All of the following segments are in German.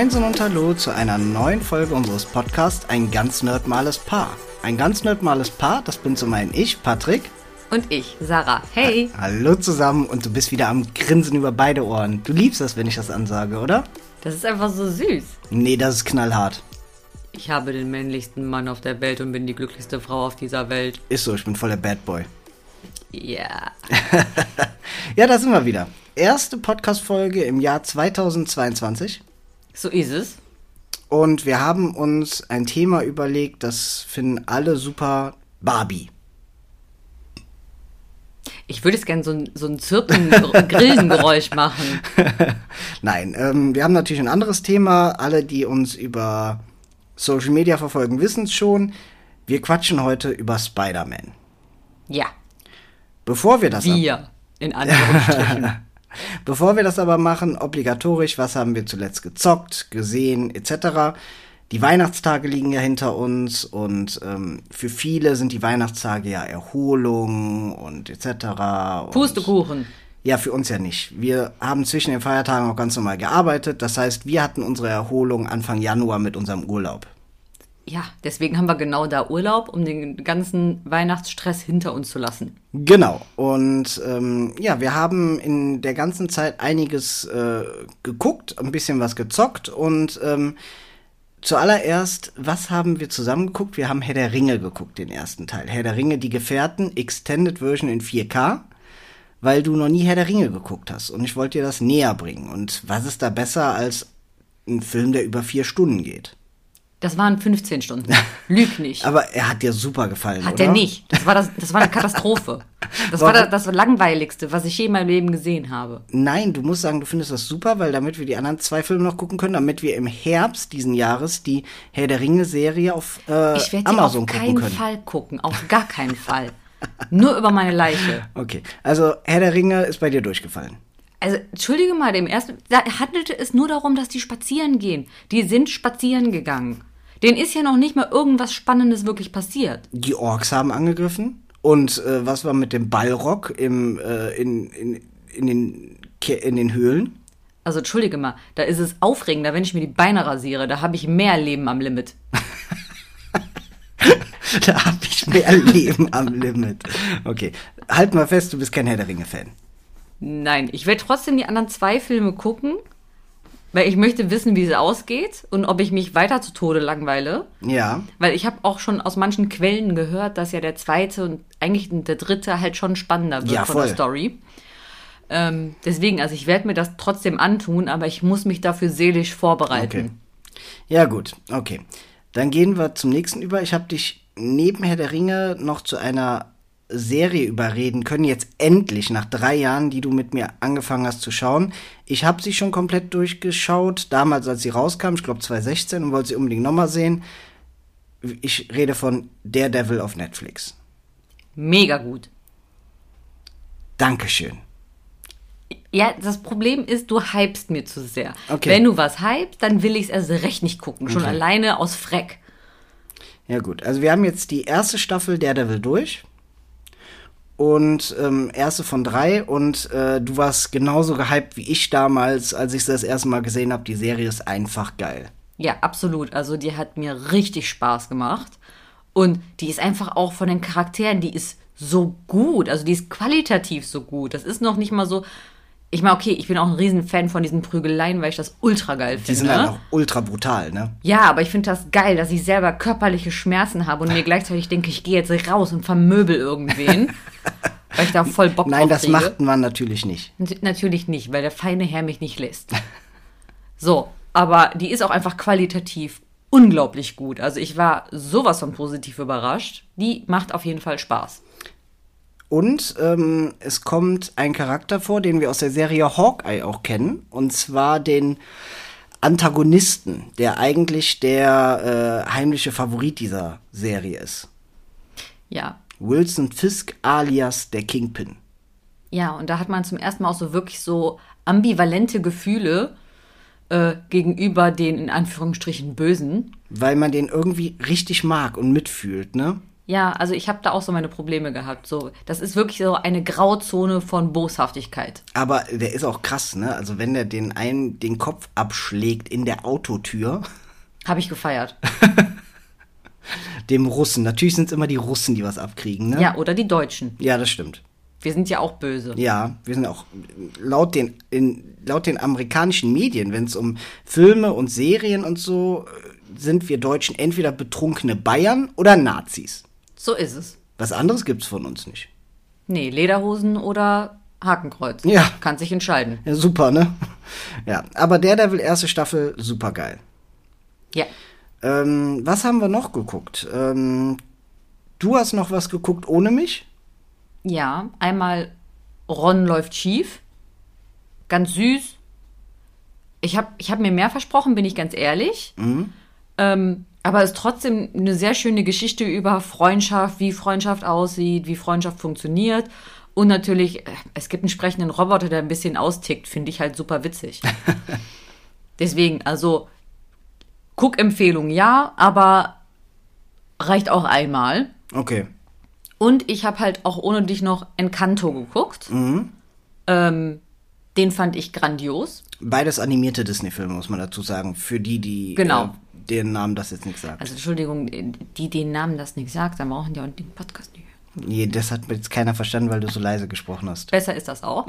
Moinsen und Hallo zu einer neuen Folge unseres Podcasts Ein ganz nerdmales Paar. Ein ganz nerdmales Paar, das bin zum einen ich, Patrick. Und ich, Sarah. Hey. Hallo zusammen und du bist wieder am Grinsen über beide Ohren. Du liebst das, wenn ich das ansage, oder? Das ist einfach so süß. Nee, das ist knallhart. Ich habe den männlichsten Mann auf der Welt und bin die glücklichste Frau auf dieser Welt. Ist so, ich bin voller Bad Boy. Ja. Ja, da sind wir wieder. Erste Podcast-Folge im Jahr 2022. So ist es. Und wir haben uns ein Thema überlegt, das finden alle super Barbie. Ich würde jetzt gerne so ein, so ein Zirpen, Grillengeräusch machen. Nein, ähm, wir haben natürlich ein anderes Thema. Alle, die uns über Social Media verfolgen, wissen es schon. Wir quatschen heute über Spider-Man. Ja. Bevor wir das Wir. In Anführungsstrichen. Bevor wir das aber machen, obligatorisch, was haben wir zuletzt gezockt, gesehen, etc. Die Weihnachtstage liegen ja hinter uns und ähm, für viele sind die Weihnachtstage ja Erholung und etc. Und Pustekuchen. Ja, für uns ja nicht. Wir haben zwischen den Feiertagen auch ganz normal gearbeitet. Das heißt, wir hatten unsere Erholung Anfang Januar mit unserem Urlaub. Ja, deswegen haben wir genau da Urlaub, um den ganzen Weihnachtsstress hinter uns zu lassen. Genau. Und ähm, ja, wir haben in der ganzen Zeit einiges äh, geguckt, ein bisschen was gezockt und ähm, zuallererst, was haben wir zusammen geguckt? Wir haben Herr der Ringe geguckt, den ersten Teil. Herr der Ringe, die Gefährten, Extended Version in 4K, weil du noch nie Herr der Ringe geguckt hast. Und ich wollte dir das näher bringen. Und was ist da besser als ein Film, der über vier Stunden geht? Das waren 15 Stunden. Lüg nicht. Aber er hat dir super gefallen, Hat oder? der nicht. Das war, das, das war eine Katastrophe. Das war Warum? das, das langweiligste, was ich je in meinem Leben gesehen habe. Nein, du musst sagen, du findest das super, weil damit wir die anderen zwei Filme noch gucken können, damit wir im Herbst diesen Jahres die Herr der Ringe-Serie auf äh, Ich werde die Amazon auf gucken keinen können. Fall gucken. Auf gar keinen Fall. Nur über meine Leiche. Okay, also Herr der Ringe ist bei dir durchgefallen. Also, entschuldige mal, dem ersten, da handelte es nur darum, dass die spazieren gehen. Die sind spazieren gegangen. Denen ist ja noch nicht mal irgendwas Spannendes wirklich passiert. Die Orks haben angegriffen. Und äh, was war mit dem Ballrock im, äh, in, in, in, den, in den Höhlen? Also, entschuldige mal, da ist es aufregender, wenn ich mir die Beine rasiere. Da habe ich mehr Leben am Limit. da habe ich mehr Leben am Limit. Okay, halt mal fest, du bist kein Herr der Ringe-Fan. Nein, ich werde trotzdem die anderen zwei Filme gucken, weil ich möchte wissen, wie es ausgeht und ob ich mich weiter zu Tode langweile. Ja, Weil ich habe auch schon aus manchen Quellen gehört, dass ja der zweite und eigentlich der dritte halt schon spannender wird Ja, von der. Story. Ähm, deswegen, also ich werde mir das trotzdem antun, aber ich muss mich dafür seelisch vorbereiten. Okay. Ja, gut, okay. Dann gehen wir zum nächsten über. Ich habe dich neben Herr der Ringe noch zu einer Serie überreden können, jetzt endlich nach drei Jahren, die du mit mir angefangen hast zu schauen. Ich habe sie schon komplett durchgeschaut, damals als sie rauskam, ich glaube 2016 und wollte sie unbedingt nochmal sehen. Ich rede von Daredevil auf Netflix. Mega gut. Dankeschön. Ja, das Problem ist, du hypst mir zu sehr. Okay. Wenn du was hypst, dann will ich es erst recht nicht gucken. Schon Okay. alleine aus Freck. Ja gut, also wir haben jetzt die erste Staffel Daredevil durch. Und ähm, erste von drei. Und äh, du warst genauso gehypt wie ich damals, als ich sie das erste Mal gesehen habe. Die Serie ist einfach geil. Ja, absolut. Also die hat mir richtig Spaß gemacht. Und die ist einfach auch von den Charakteren, die ist so gut. Also die ist qualitativ so gut. Das ist noch nicht mal so. Ich meine, okay, ich bin auch ein Riesenfan von diesen Prügeleien, weil ich das ultra geil Die finde. sind halt auch ultra brutal, ne? Ja, aber ich finde das geil, dass ich selber körperliche Schmerzen habe und mir gleichzeitig denke, ich gehe jetzt raus und vermöbel irgendwen. weil ich da voll Bock Nein, das kriege. macht man natürlich nicht. Nat- Natürlich nicht, weil der feine Herr mich nicht lässt. So, aber die ist auch einfach qualitativ unglaublich gut. Also ich war sowas von positiv überrascht. Die macht auf jeden Fall Spaß. Und ähm, es kommt ein Charakter vor, den wir aus der Serie Hawkeye auch kennen. Und zwar den Antagonisten, der eigentlich der äh, heimliche Favorit dieser Serie ist. Ja. Wilson Fisk alias der Kingpin. Ja, und da hat man zum ersten Mal auch so wirklich so ambivalente Gefühle äh, gegenüber den in Anführungsstrichen Bösen. Weil man den irgendwie richtig mag und mitfühlt, ne? Ja, also ich habe da auch so meine Probleme gehabt. So, das ist wirklich so eine Grauzone von Boshaftigkeit. Aber der ist auch krass, ne? Also wenn der den einen den Kopf abschlägt in der Autotür, Habe ich gefeiert. dem Russen. Natürlich sind es immer die Russen, die was abkriegen, ne? Ja, oder die Deutschen. Ja, das stimmt. Wir sind ja auch böse. Ja, wir sind auch laut den, in, laut den amerikanischen Medien, wenn es um Filme und Serien und so, äh, sind wir Deutschen entweder betrunkene Bayern oder Nazis. So ist es. Was anderes gibt's von uns nicht. Nee, Lederhosen oder Hakenkreuz. Ja. Kann sich entscheiden. Ja, super, ne? Ja, aber Daredevil erste Staffel, super geil. Ja. Ähm, was haben wir noch geguckt? Ähm, du hast noch was geguckt ohne mich? Ja, einmal Ron läuft schief. Ganz süß. Ich habe ich hab mir mehr versprochen, bin ich ganz ehrlich. Ähm, aber es ist trotzdem eine sehr schöne Geschichte über Freundschaft, wie Freundschaft aussieht, wie Freundschaft funktioniert. Und natürlich, äh, es gibt einen sprechenden Roboter, der ein bisschen austickt, finde ich halt super witzig. Deswegen, also, Guckempfehlung ja, aber reicht auch einmal. Okay. Und ich habe halt auch ohne dich noch Encanto geguckt. Ähm, den fand ich grandios. Beides animierte Disney-Filme, muss man dazu sagen. Für die, die Genau. äh, deren Namen das jetzt nicht sagt. Also Entschuldigung, die den Namen das nicht sagt, dann brauchen die auch den Podcast nicht. nee, das hat jetzt keiner verstanden, weil du so leise gesprochen hast. Besser ist das auch.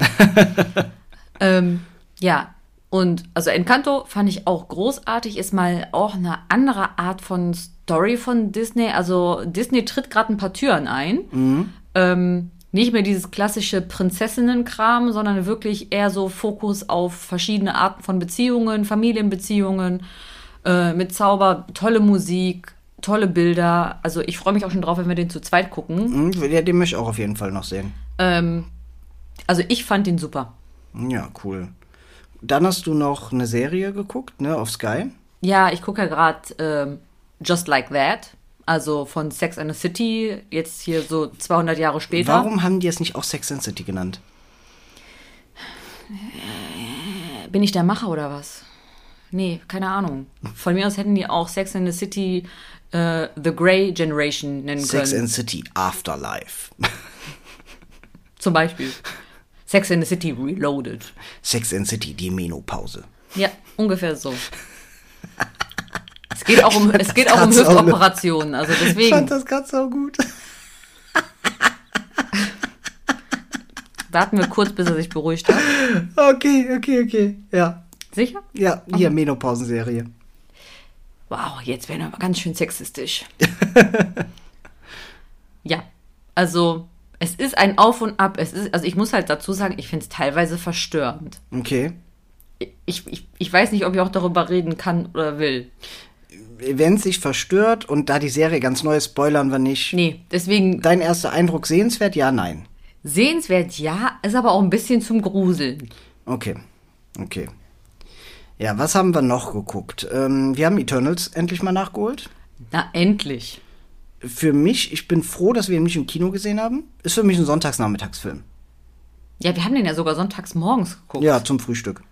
ähm, ja, und also Encanto fand ich auch großartig, ist mal auch eine andere Art von Story von Disney. Also Disney tritt gerade ein paar Türen ein. Ähm, nicht mehr dieses klassische Prinzessinnenkram, sondern wirklich eher so Fokus auf verschiedene Arten von Beziehungen, Familienbeziehungen, äh, mit Zauber, tolle Musik, tolle Bilder. Also ich freue mich auch schon drauf, wenn wir den zu zweit gucken. Ja, den möchte ich auch auf jeden Fall noch sehen. Ähm, also ich fand den super. Ja, cool. Dann hast du noch eine Serie geguckt, ne, auf Sky. Ja, ich gucke ja gerade ähm, Just Like That, also von Sex and the City, jetzt hier so 200 Jahre später. Warum haben die es nicht auch Sex and City genannt? Bin ich der Macher oder was? Nee, keine Ahnung. Von mir aus hätten die auch Sex and the City äh, The Grey Generation nennen Sex können. and City Afterlife. Zum Beispiel. Sex and the City Reloaded. Sex and City, die Menopause. Ja, ungefähr so. Es geht auch um, es geht auch um. Hüftoperationen, also Ich fand deswegen das gerade so gut. warten wir kurz, bis er sich beruhigt hat. Okay, okay, okay. Ja. Sicher? Ja, hier Menopausenserie. Wow, jetzt werden wir aber ganz schön sexistisch. ja, also es ist ein Auf und Ab. Es ist, also ich muss halt dazu sagen, ich finde es teilweise verstörend. Okay. Ich, ich, ich weiß nicht, ob ich auch darüber reden kann oder will. Wenn es sich verstört und da die Serie ganz neu ist, spoilern wir nicht. Nee, deswegen Dein erster Eindruck sehenswert? Ja, nein. sehenswert ja, ist aber auch ein bisschen zum Gruseln. Okay. Okay. Ja, was haben wir noch geguckt? Ähm, wir haben Eternals endlich mal nachgeholt. Na, endlich. Für mich, ich bin froh, dass wir ihn nicht im Kino gesehen haben. Ist für mich ein Sonntagsnachmittagsfilm. Ja, wir haben den ja sogar sonntags morgens geguckt. Ja, zum Frühstück.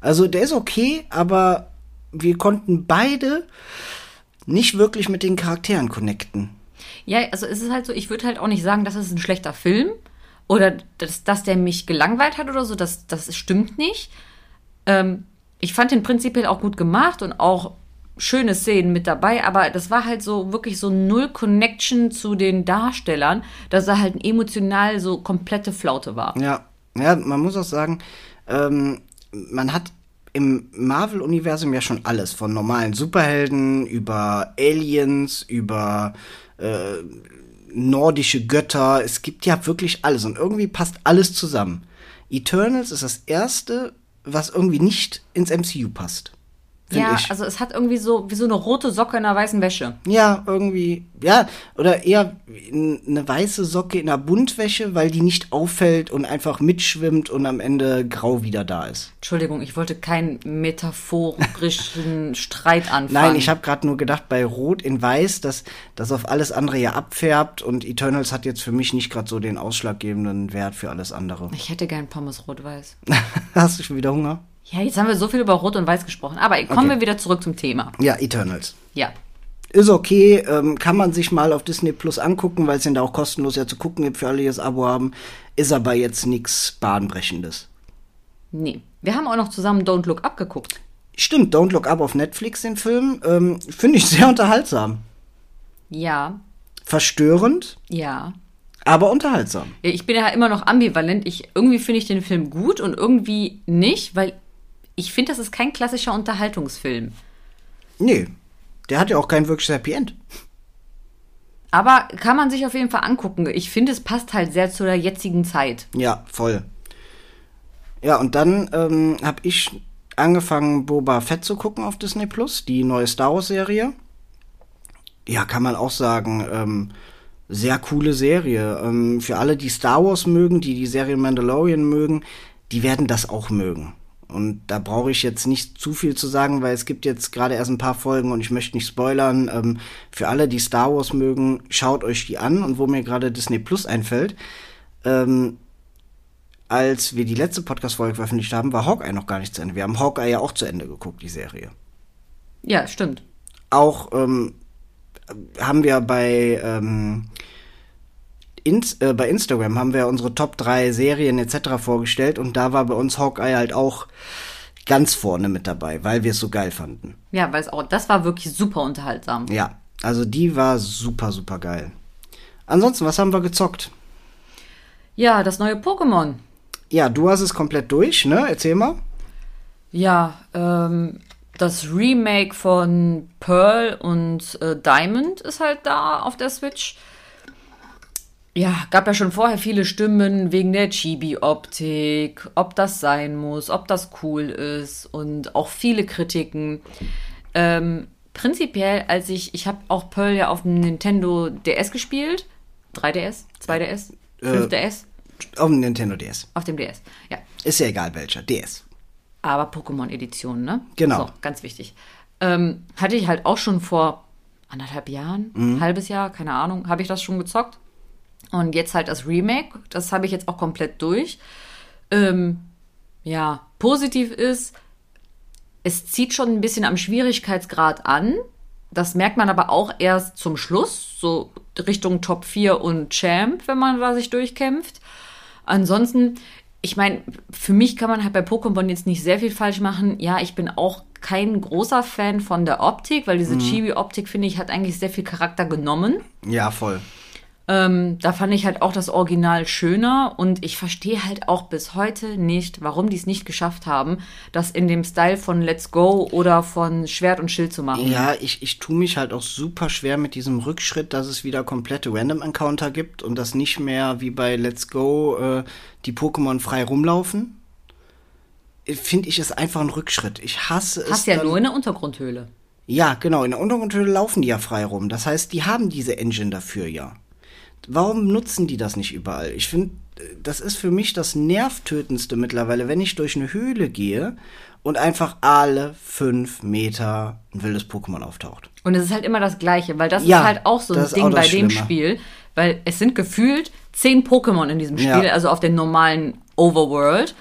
Also der ist okay, aber wir konnten beide nicht wirklich mit den Charakteren connecten. Ja, also es ist halt so, ich würde halt auch nicht sagen, das ist ein schlechter Film oder dass, dass der mich gelangweilt hat oder so, das, das stimmt nicht. Ähm, ich fand den prinzipiell auch gut gemacht und auch schöne Szenen mit dabei, aber das war halt so wirklich so null Connection zu den Darstellern, dass er halt emotional so komplette Flaute war. Ja, ja, man muss auch sagen, ähm, man hat im Marvel-Universum ja schon alles, von normalen Superhelden über Aliens, über äh, nordische Götter. Es gibt ja wirklich alles und irgendwie passt alles zusammen. Eternals ist das erste, was irgendwie nicht ins MCU passt. Ja, ich. also es hat irgendwie so wie so eine rote Socke in einer weißen Wäsche. Ja, irgendwie, ja, oder eher eine weiße Socke in einer Buntwäsche, weil die nicht auffällt und einfach mitschwimmt und am Ende grau wieder da ist. Entschuldigung, ich wollte keinen metaphorischen Streit anfangen. Nein, ich habe gerade nur gedacht, bei Rot in Weiß, dass das auf alles andere ja abfärbt und Eternals hat jetzt für mich nicht gerade so den ausschlaggebenden Wert für alles andere. Ich hätte gern Pommes rot-weiß. Hast du schon wieder Hunger? Ja, jetzt haben wir so viel über Rot und Weiß gesprochen. Aber kommen Okay. wir wieder zurück zum Thema. Ja, Eternals. Ja. ist okay, ähm, kann man sich mal auf Disney Plus angucken, weil es ihn da auch kostenlos ja zu gucken gibt für alle, die das Abo haben. Ist aber jetzt nichts Bahnbrechendes. Nee. Wir haben auch noch zusammen Don't Look Up geguckt. Stimmt, Don't Look Up auf Netflix, den Film. Ähm, Finde ich sehr unterhaltsam. Ja, Verstörend, ja. aber unterhaltsam. Ich bin ja immer noch ambivalent. Ich, irgendwie finde ich den Film gut und irgendwie nicht, weil ich finde, das ist kein klassischer Unterhaltungsfilm. Nee, der hat ja auch kein wirkliches Happy End. Aber kann man sich auf jeden Fall angucken. Ich finde, es passt halt sehr zu der jetzigen Zeit. Ja, voll. Ja, und dann ähm, habe ich angefangen, Boba Fett zu gucken auf Disney Plus, die neue Star Wars-Serie. Ja, kann man auch sagen, ähm, sehr coole Serie. Ähm, für alle, die Star Wars mögen, die die Serie Mandalorian mögen, die werden das auch mögen. Und da brauche ich jetzt nicht zu viel zu sagen, weil es gibt jetzt gerade erst ein paar Folgen und ich möchte nicht spoilern. Ähm, für alle, die Star Wars mögen, schaut euch die an. Und wo mir gerade Disney Plus einfällt, ähm, als wir die letzte Podcast-Folge veröffentlicht haben, war Hawkeye noch gar nicht zu Ende. Wir haben Hawkeye ja auch zu Ende geguckt, die Serie. Ja, stimmt. Auch ähm, haben wir bei, ähm, ins, äh, bei Instagram haben wir unsere Top 3 Serien etc. vorgestellt und da war bei uns Hawkeye halt auch ganz vorne mit dabei, weil wir es so geil fanden. Ja, weil es auch, das war wirklich super unterhaltsam. Ja, also die war super, super geil. Ansonsten, was haben wir gezockt? Ja, das neue Pokémon. Ja, du hast es komplett durch, ne? Erzähl mal. Ja, ähm, das Remake von Pearl und äh, Diamond ist halt da auf der Switch. Ja, gab ja schon vorher viele Stimmen wegen der Chibi-Optik, ob das sein muss, ob das cool ist und auch viele Kritiken. Ähm, prinzipiell, als ich, ich habe auch Pearl ja auf dem Nintendo DS gespielt. 3DS, 2DS, 5DS, Auf dem Nintendo DS. auf dem DS. Ja, Ist ja egal welcher. DS. aber Pokémon-Edition, ne? Genau. So, ganz wichtig. Ähm, hatte ich halt auch schon vor anderthalb Jahren, Mhm. halbes Jahr, keine Ahnung, habe ich das schon gezockt. Und jetzt halt das Remake, das habe ich jetzt auch komplett durch. Ähm, ja, positiv ist, es zieht schon ein bisschen am Schwierigkeitsgrad an. Das merkt man aber auch erst zum Schluss, so Richtung Top 4 und Champ, wenn man da sich durchkämpft. Ansonsten, ich meine, für mich kann man halt bei Pokémon jetzt nicht sehr viel falsch machen. Ja, ich bin auch kein großer Fan von der Optik, weil diese Chibi-Optik, finde ich, hat eigentlich sehr viel Charakter genommen. Ja, voll. Ähm, da fand ich halt auch das Original schöner und ich verstehe halt auch bis heute nicht, warum die es nicht geschafft haben, das in dem Style von Let's Go oder von Schwert und Schild zu machen. Ja, ich, ich tue mich halt auch super schwer mit diesem Rückschritt, dass es wieder komplette Random Encounter gibt und dass nicht mehr wie bei Let's Go äh, die Pokémon frei rumlaufen. Finde ich es einfach ein Rückschritt. Ich hasse es. Hast ja nur in der Untergrundhöhle. Ja, genau, in der Untergrundhöhle laufen die ja frei rum. Das heißt, die haben diese Engine dafür ja. Warum nutzen die das nicht überall? Ich finde, das ist für mich das nervtötendste mittlerweile, wenn ich durch eine Höhle gehe und einfach alle fünf Meter ein wildes Pokémon auftaucht. Und es ist halt immer das Gleiche, weil das Ja, ist halt auch so ein Ding bei dem Schlimme. Spiel, weil es sind gefühlt zehn Pokémon in diesem Spiel, Ja. also auf den normalen Overworld.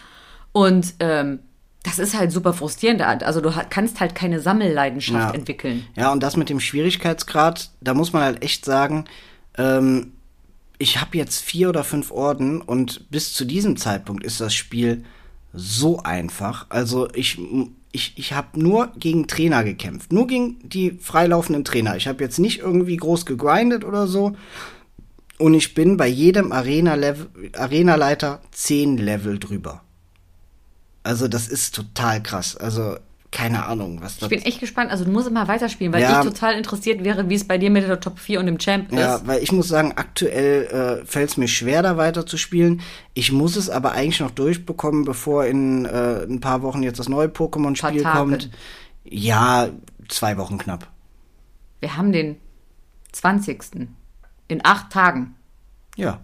Und ähm, das ist halt super frustrierend. Also du kannst halt keine Sammelleidenschaft Ja. entwickeln. Ja, und das mit dem Schwierigkeitsgrad, da muss man halt echt sagen, ähm, ich habe jetzt vier oder fünf Orden und bis zu diesem Zeitpunkt ist das Spiel so einfach. Also ich, ich, ich habe nur gegen Trainer gekämpft, nur gegen die freilaufenden Trainer. Ich habe jetzt nicht irgendwie groß gegrindet oder so. Und ich bin bei jedem Arena-Level, Arena-Leiter zehn Level drüber. Also das ist total krass. Also keine Ahnung, was das Ich bin echt gespannt. Also du musst immer weiterspielen, weil Ja. ich total interessiert wäre, wie es bei dir mit der Top 4 und dem Champ ist. Ja, weil ich muss sagen, aktuell äh, fällt es mir schwer, da weiter zu spielen. Ich muss es aber eigentlich noch durchbekommen, bevor in äh, ein paar Wochen jetzt das neue Pokémon-Spiel kommt. Ja, zwei Wochen knapp. Wir haben den 20. In acht Tagen. Ja.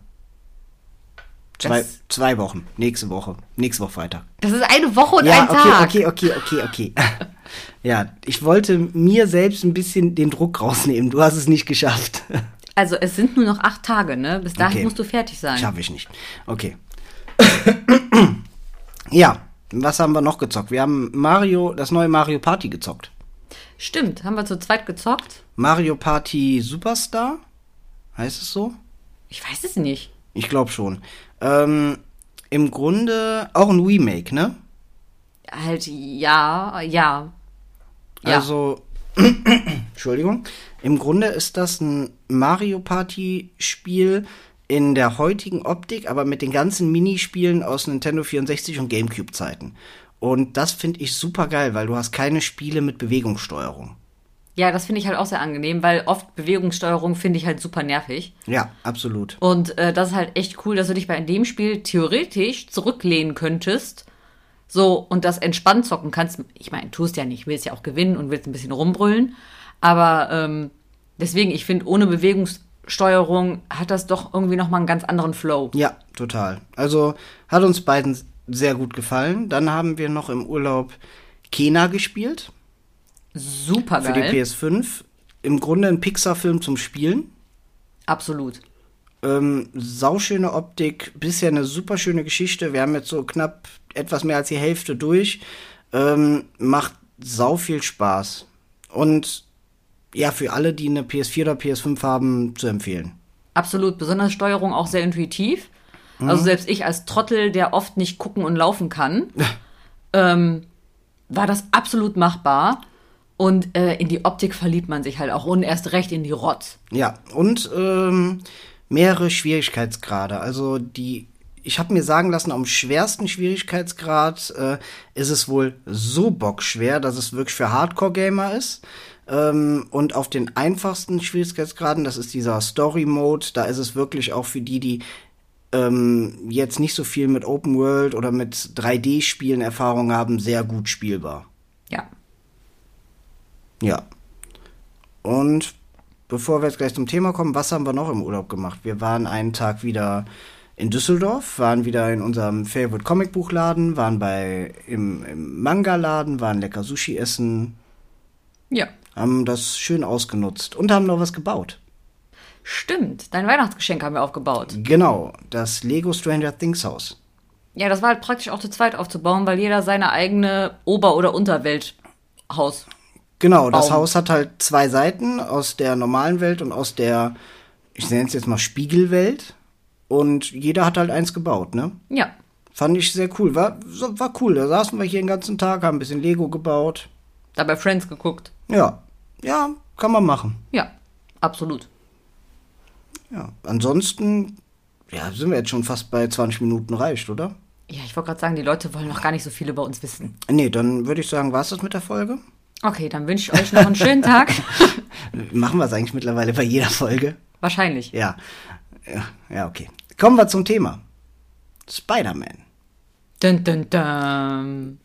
Zwei, zwei Wochen. Nächste Woche. Nächste Woche Freitag. Das ist eine Woche und ja, ein okay, Tag. okay, okay, okay, okay. ja, ich wollte mir selbst ein bisschen den Druck rausnehmen. Du hast es nicht geschafft. Also es sind nur noch acht Tage, ne? Bis dahin Okay. musst du fertig sein. Schaffe ich nicht. Okay. ja, was haben wir noch gezockt? Wir haben Mario, das neue Mario Party gezockt. Stimmt, haben wir zu zweit gezockt? Mario Party Superstar? Heißt es so? Ich weiß es nicht. Ich glaube schon. Ähm, Im Grunde auch ein Remake, ne? Halt, ja, ja. Ja. Also, Entschuldigung. Im Grunde ist das ein Mario Party Spiel in der heutigen Optik, aber mit den ganzen Minispielen aus Nintendo 64 und GameCube Zeiten. Und das finde ich super geil, weil du hast keine Spiele mit Bewegungssteuerung. Ja, das finde ich halt auch sehr angenehm, weil oft Bewegungssteuerung finde ich halt super nervig. Ja, absolut. Und äh, das ist halt echt cool, dass du dich bei dem Spiel theoretisch zurücklehnen könntest. So, und das entspannt zocken kannst. Ich meine, tust ja nicht, willst ja auch gewinnen und willst ein bisschen rumbrüllen. Aber ähm, deswegen, ich finde, ohne Bewegungssteuerung hat das doch irgendwie nochmal einen ganz anderen Flow. Ja, total. Also hat uns beiden sehr gut gefallen. Dann haben wir noch im Urlaub Kena gespielt Super für die geil. PS5. Im Grunde ein Pixar-Film zum Spielen. Absolut. Ähm, sauschöne Optik, bisher eine super schöne Geschichte. Wir haben jetzt so knapp etwas mehr als die Hälfte durch. Ähm, macht sau viel Spaß. Und ja, für alle, die eine PS4 oder PS5 haben, zu empfehlen. Absolut. Besonders Steuerung auch sehr intuitiv. Also selbst ich als Trottel, der oft nicht gucken und laufen kann, ähm, war das absolut machbar. Und äh, in die Optik verliebt man sich halt auch und erst recht in die Rotz. Ja, und ähm, mehrere Schwierigkeitsgrade. Also die, ich habe mir sagen lassen, am schwersten Schwierigkeitsgrad äh, ist es wohl so bockschwer, dass es wirklich für Hardcore-Gamer ist. Ähm, und auf den einfachsten Schwierigkeitsgraden, das ist dieser Story-Mode, da ist es wirklich auch für die, die ähm, jetzt nicht so viel mit Open World oder mit 3D-Spielen Erfahrung haben, sehr gut spielbar. Ja. Ja. Und bevor wir jetzt gleich zum Thema kommen, was haben wir noch im Urlaub gemacht? Wir waren einen Tag wieder in Düsseldorf, waren wieder in unserem Favorite Comicbuchladen, waren bei im, im Manga-Laden, waren lecker Sushi essen, Ja. haben das schön ausgenutzt und haben noch was gebaut. Stimmt. Dein Weihnachtsgeschenk haben wir aufgebaut. Genau, das Lego Stranger Things Haus. Ja, das war halt praktisch auch zu zweit aufzubauen, weil jeder seine eigene Ober- oder Unterwelthaus. Genau, das Baum. Haus hat halt zwei Seiten aus der normalen Welt und aus der, ich nenne es jetzt mal Spiegelwelt. Und jeder hat halt eins gebaut, ne? Ja. Fand ich sehr cool. War, war cool. Da saßen wir hier den ganzen Tag, haben ein bisschen Lego gebaut. Dabei Friends geguckt. Ja. Ja, kann man machen. Ja. Absolut. Ja. Ansonsten, ja, sind wir jetzt schon fast bei 20 Minuten reicht, oder? Ja, ich wollte gerade sagen, die Leute wollen noch gar nicht so viel über uns wissen. Nee, dann würde ich sagen, war's das mit der Folge? Okay, dann wünsche ich euch noch einen schönen Tag. Machen wir es eigentlich mittlerweile bei jeder Folge? Wahrscheinlich. Ja. Ja, okay. Kommen wir zum Thema. Spider-Man. Dun, dun, dun.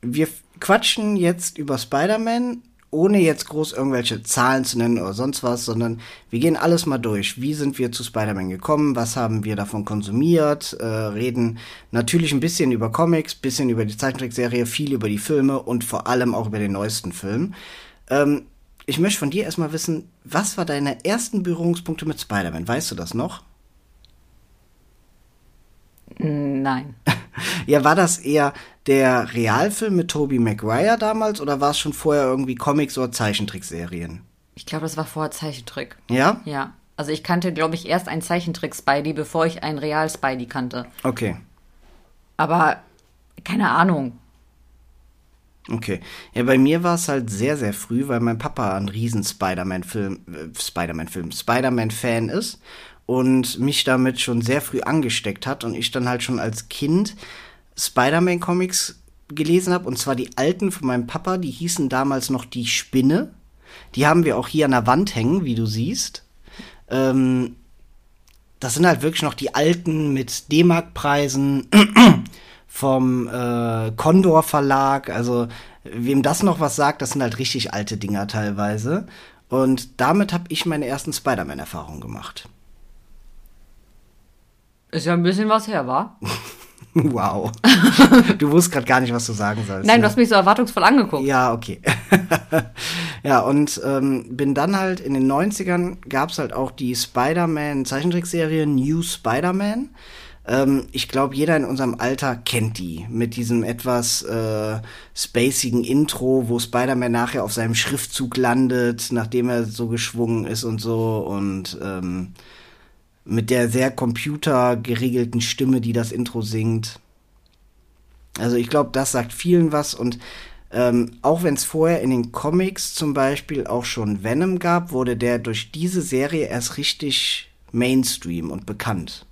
Wir quatschen jetzt über Spider-Man, ohne jetzt groß irgendwelche Zahlen zu nennen oder sonst was, sondern wir gehen alles mal durch. Wie sind wir zu Spider-Man gekommen? Was haben wir davon konsumiert? Äh, reden natürlich ein bisschen über Comics, bisschen über die Zeichentrickserie, viel über die Filme und vor allem auch über den neuesten Film. Ähm, ich möchte von dir erstmal wissen, was war deine ersten Berührungspunkte mit Spider-Man? Weißt du das noch? Nein. Ja, war das eher der Realfilm mit Tobey Maguire damals oder war es schon vorher irgendwie Comics oder Zeichentrickserien? Ich glaube, das war vorher Zeichentrick. Ja? Ja. Also ich kannte, glaube ich, erst einen Zeichentrick-Spidey, bevor ich einen Real-Spidey kannte. Okay. Aber keine Ahnung. Okay. Ja, bei mir war es halt sehr, sehr früh, weil mein Papa ein riesen Spider-Man-Film, äh, Spider-Man-Film, Spider-Man-Fan ist und mich damit schon sehr früh angesteckt hat und ich dann halt schon als Kind Spider-Man-Comics gelesen habe und zwar die alten von meinem Papa, die hießen damals noch Die Spinne. Die haben wir auch hier an der Wand hängen, wie du siehst. Ähm, das sind halt wirklich noch die alten mit D-Mark-Preisen vom äh, Condor Verlag. Also, wem das noch was sagt, das sind halt richtig alte Dinger teilweise. Und damit habe ich meine ersten Spider-Man-Erfahrungen gemacht. Ist ja ein bisschen was her, war? Wow. du wusstest gerade gar nicht, was du sagen sollst. Nein, ne? du hast mich so erwartungsvoll angeguckt. Ja, okay. ja, und ähm, bin dann halt in den 90ern gab es halt auch die Spider-Man Zeichentrickserie New Spider-Man. Ähm, ich glaube, jeder in unserem Alter kennt die. Mit diesem etwas äh, spacigen Intro, wo Spider-Man nachher auf seinem Schriftzug landet, nachdem er so geschwungen ist und so. Und ähm, mit der sehr computergeregelten Stimme, die das Intro singt. Also ich glaube, das sagt vielen was und ähm, auch wenn es vorher in den Comics zum Beispiel auch schon Venom gab, wurde der durch diese Serie erst richtig Mainstream und bekannt.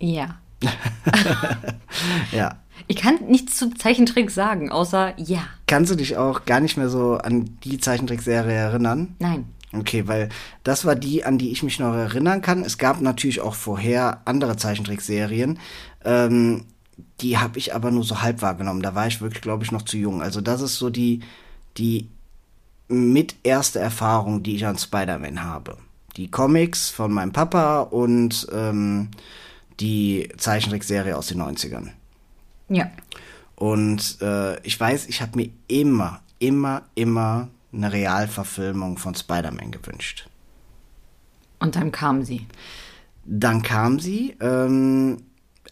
Ja. ja. Ich kann nichts zu Zeichentrick sagen, außer ja. Kannst du dich auch gar nicht mehr so an die Zeichentrickserie erinnern? Nein. Okay, weil das war die, an die ich mich noch erinnern kann. Es gab natürlich auch vorher andere Zeichentrickserien. Ähm, die habe ich aber nur so halb wahrgenommen. Da war ich wirklich, glaube ich, noch zu jung. Also das ist so die, die mit erste Erfahrung, die ich an Spider-Man habe. Die Comics von meinem Papa und ähm, die Zeichentrickserie aus den 90ern. Ja. Und äh, ich weiß, ich habe mir immer, immer, immer eine Realverfilmung von Spider-Man gewünscht. Und dann kam sie. Dann kam sie. Ähm,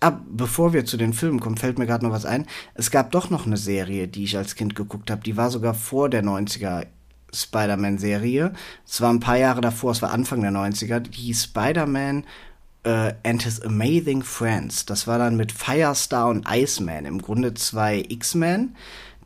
ab, bevor wir zu den Filmen kommen, fällt mir gerade noch was ein. Es gab doch noch eine Serie, die ich als Kind geguckt habe. Die war sogar vor der 90er Spider-Man-Serie. Es war ein paar Jahre davor, es war Anfang der 90er. Die Spider-Man äh, and His Amazing Friends. Das war dann mit Firestar und Iceman. Im Grunde zwei X-Men.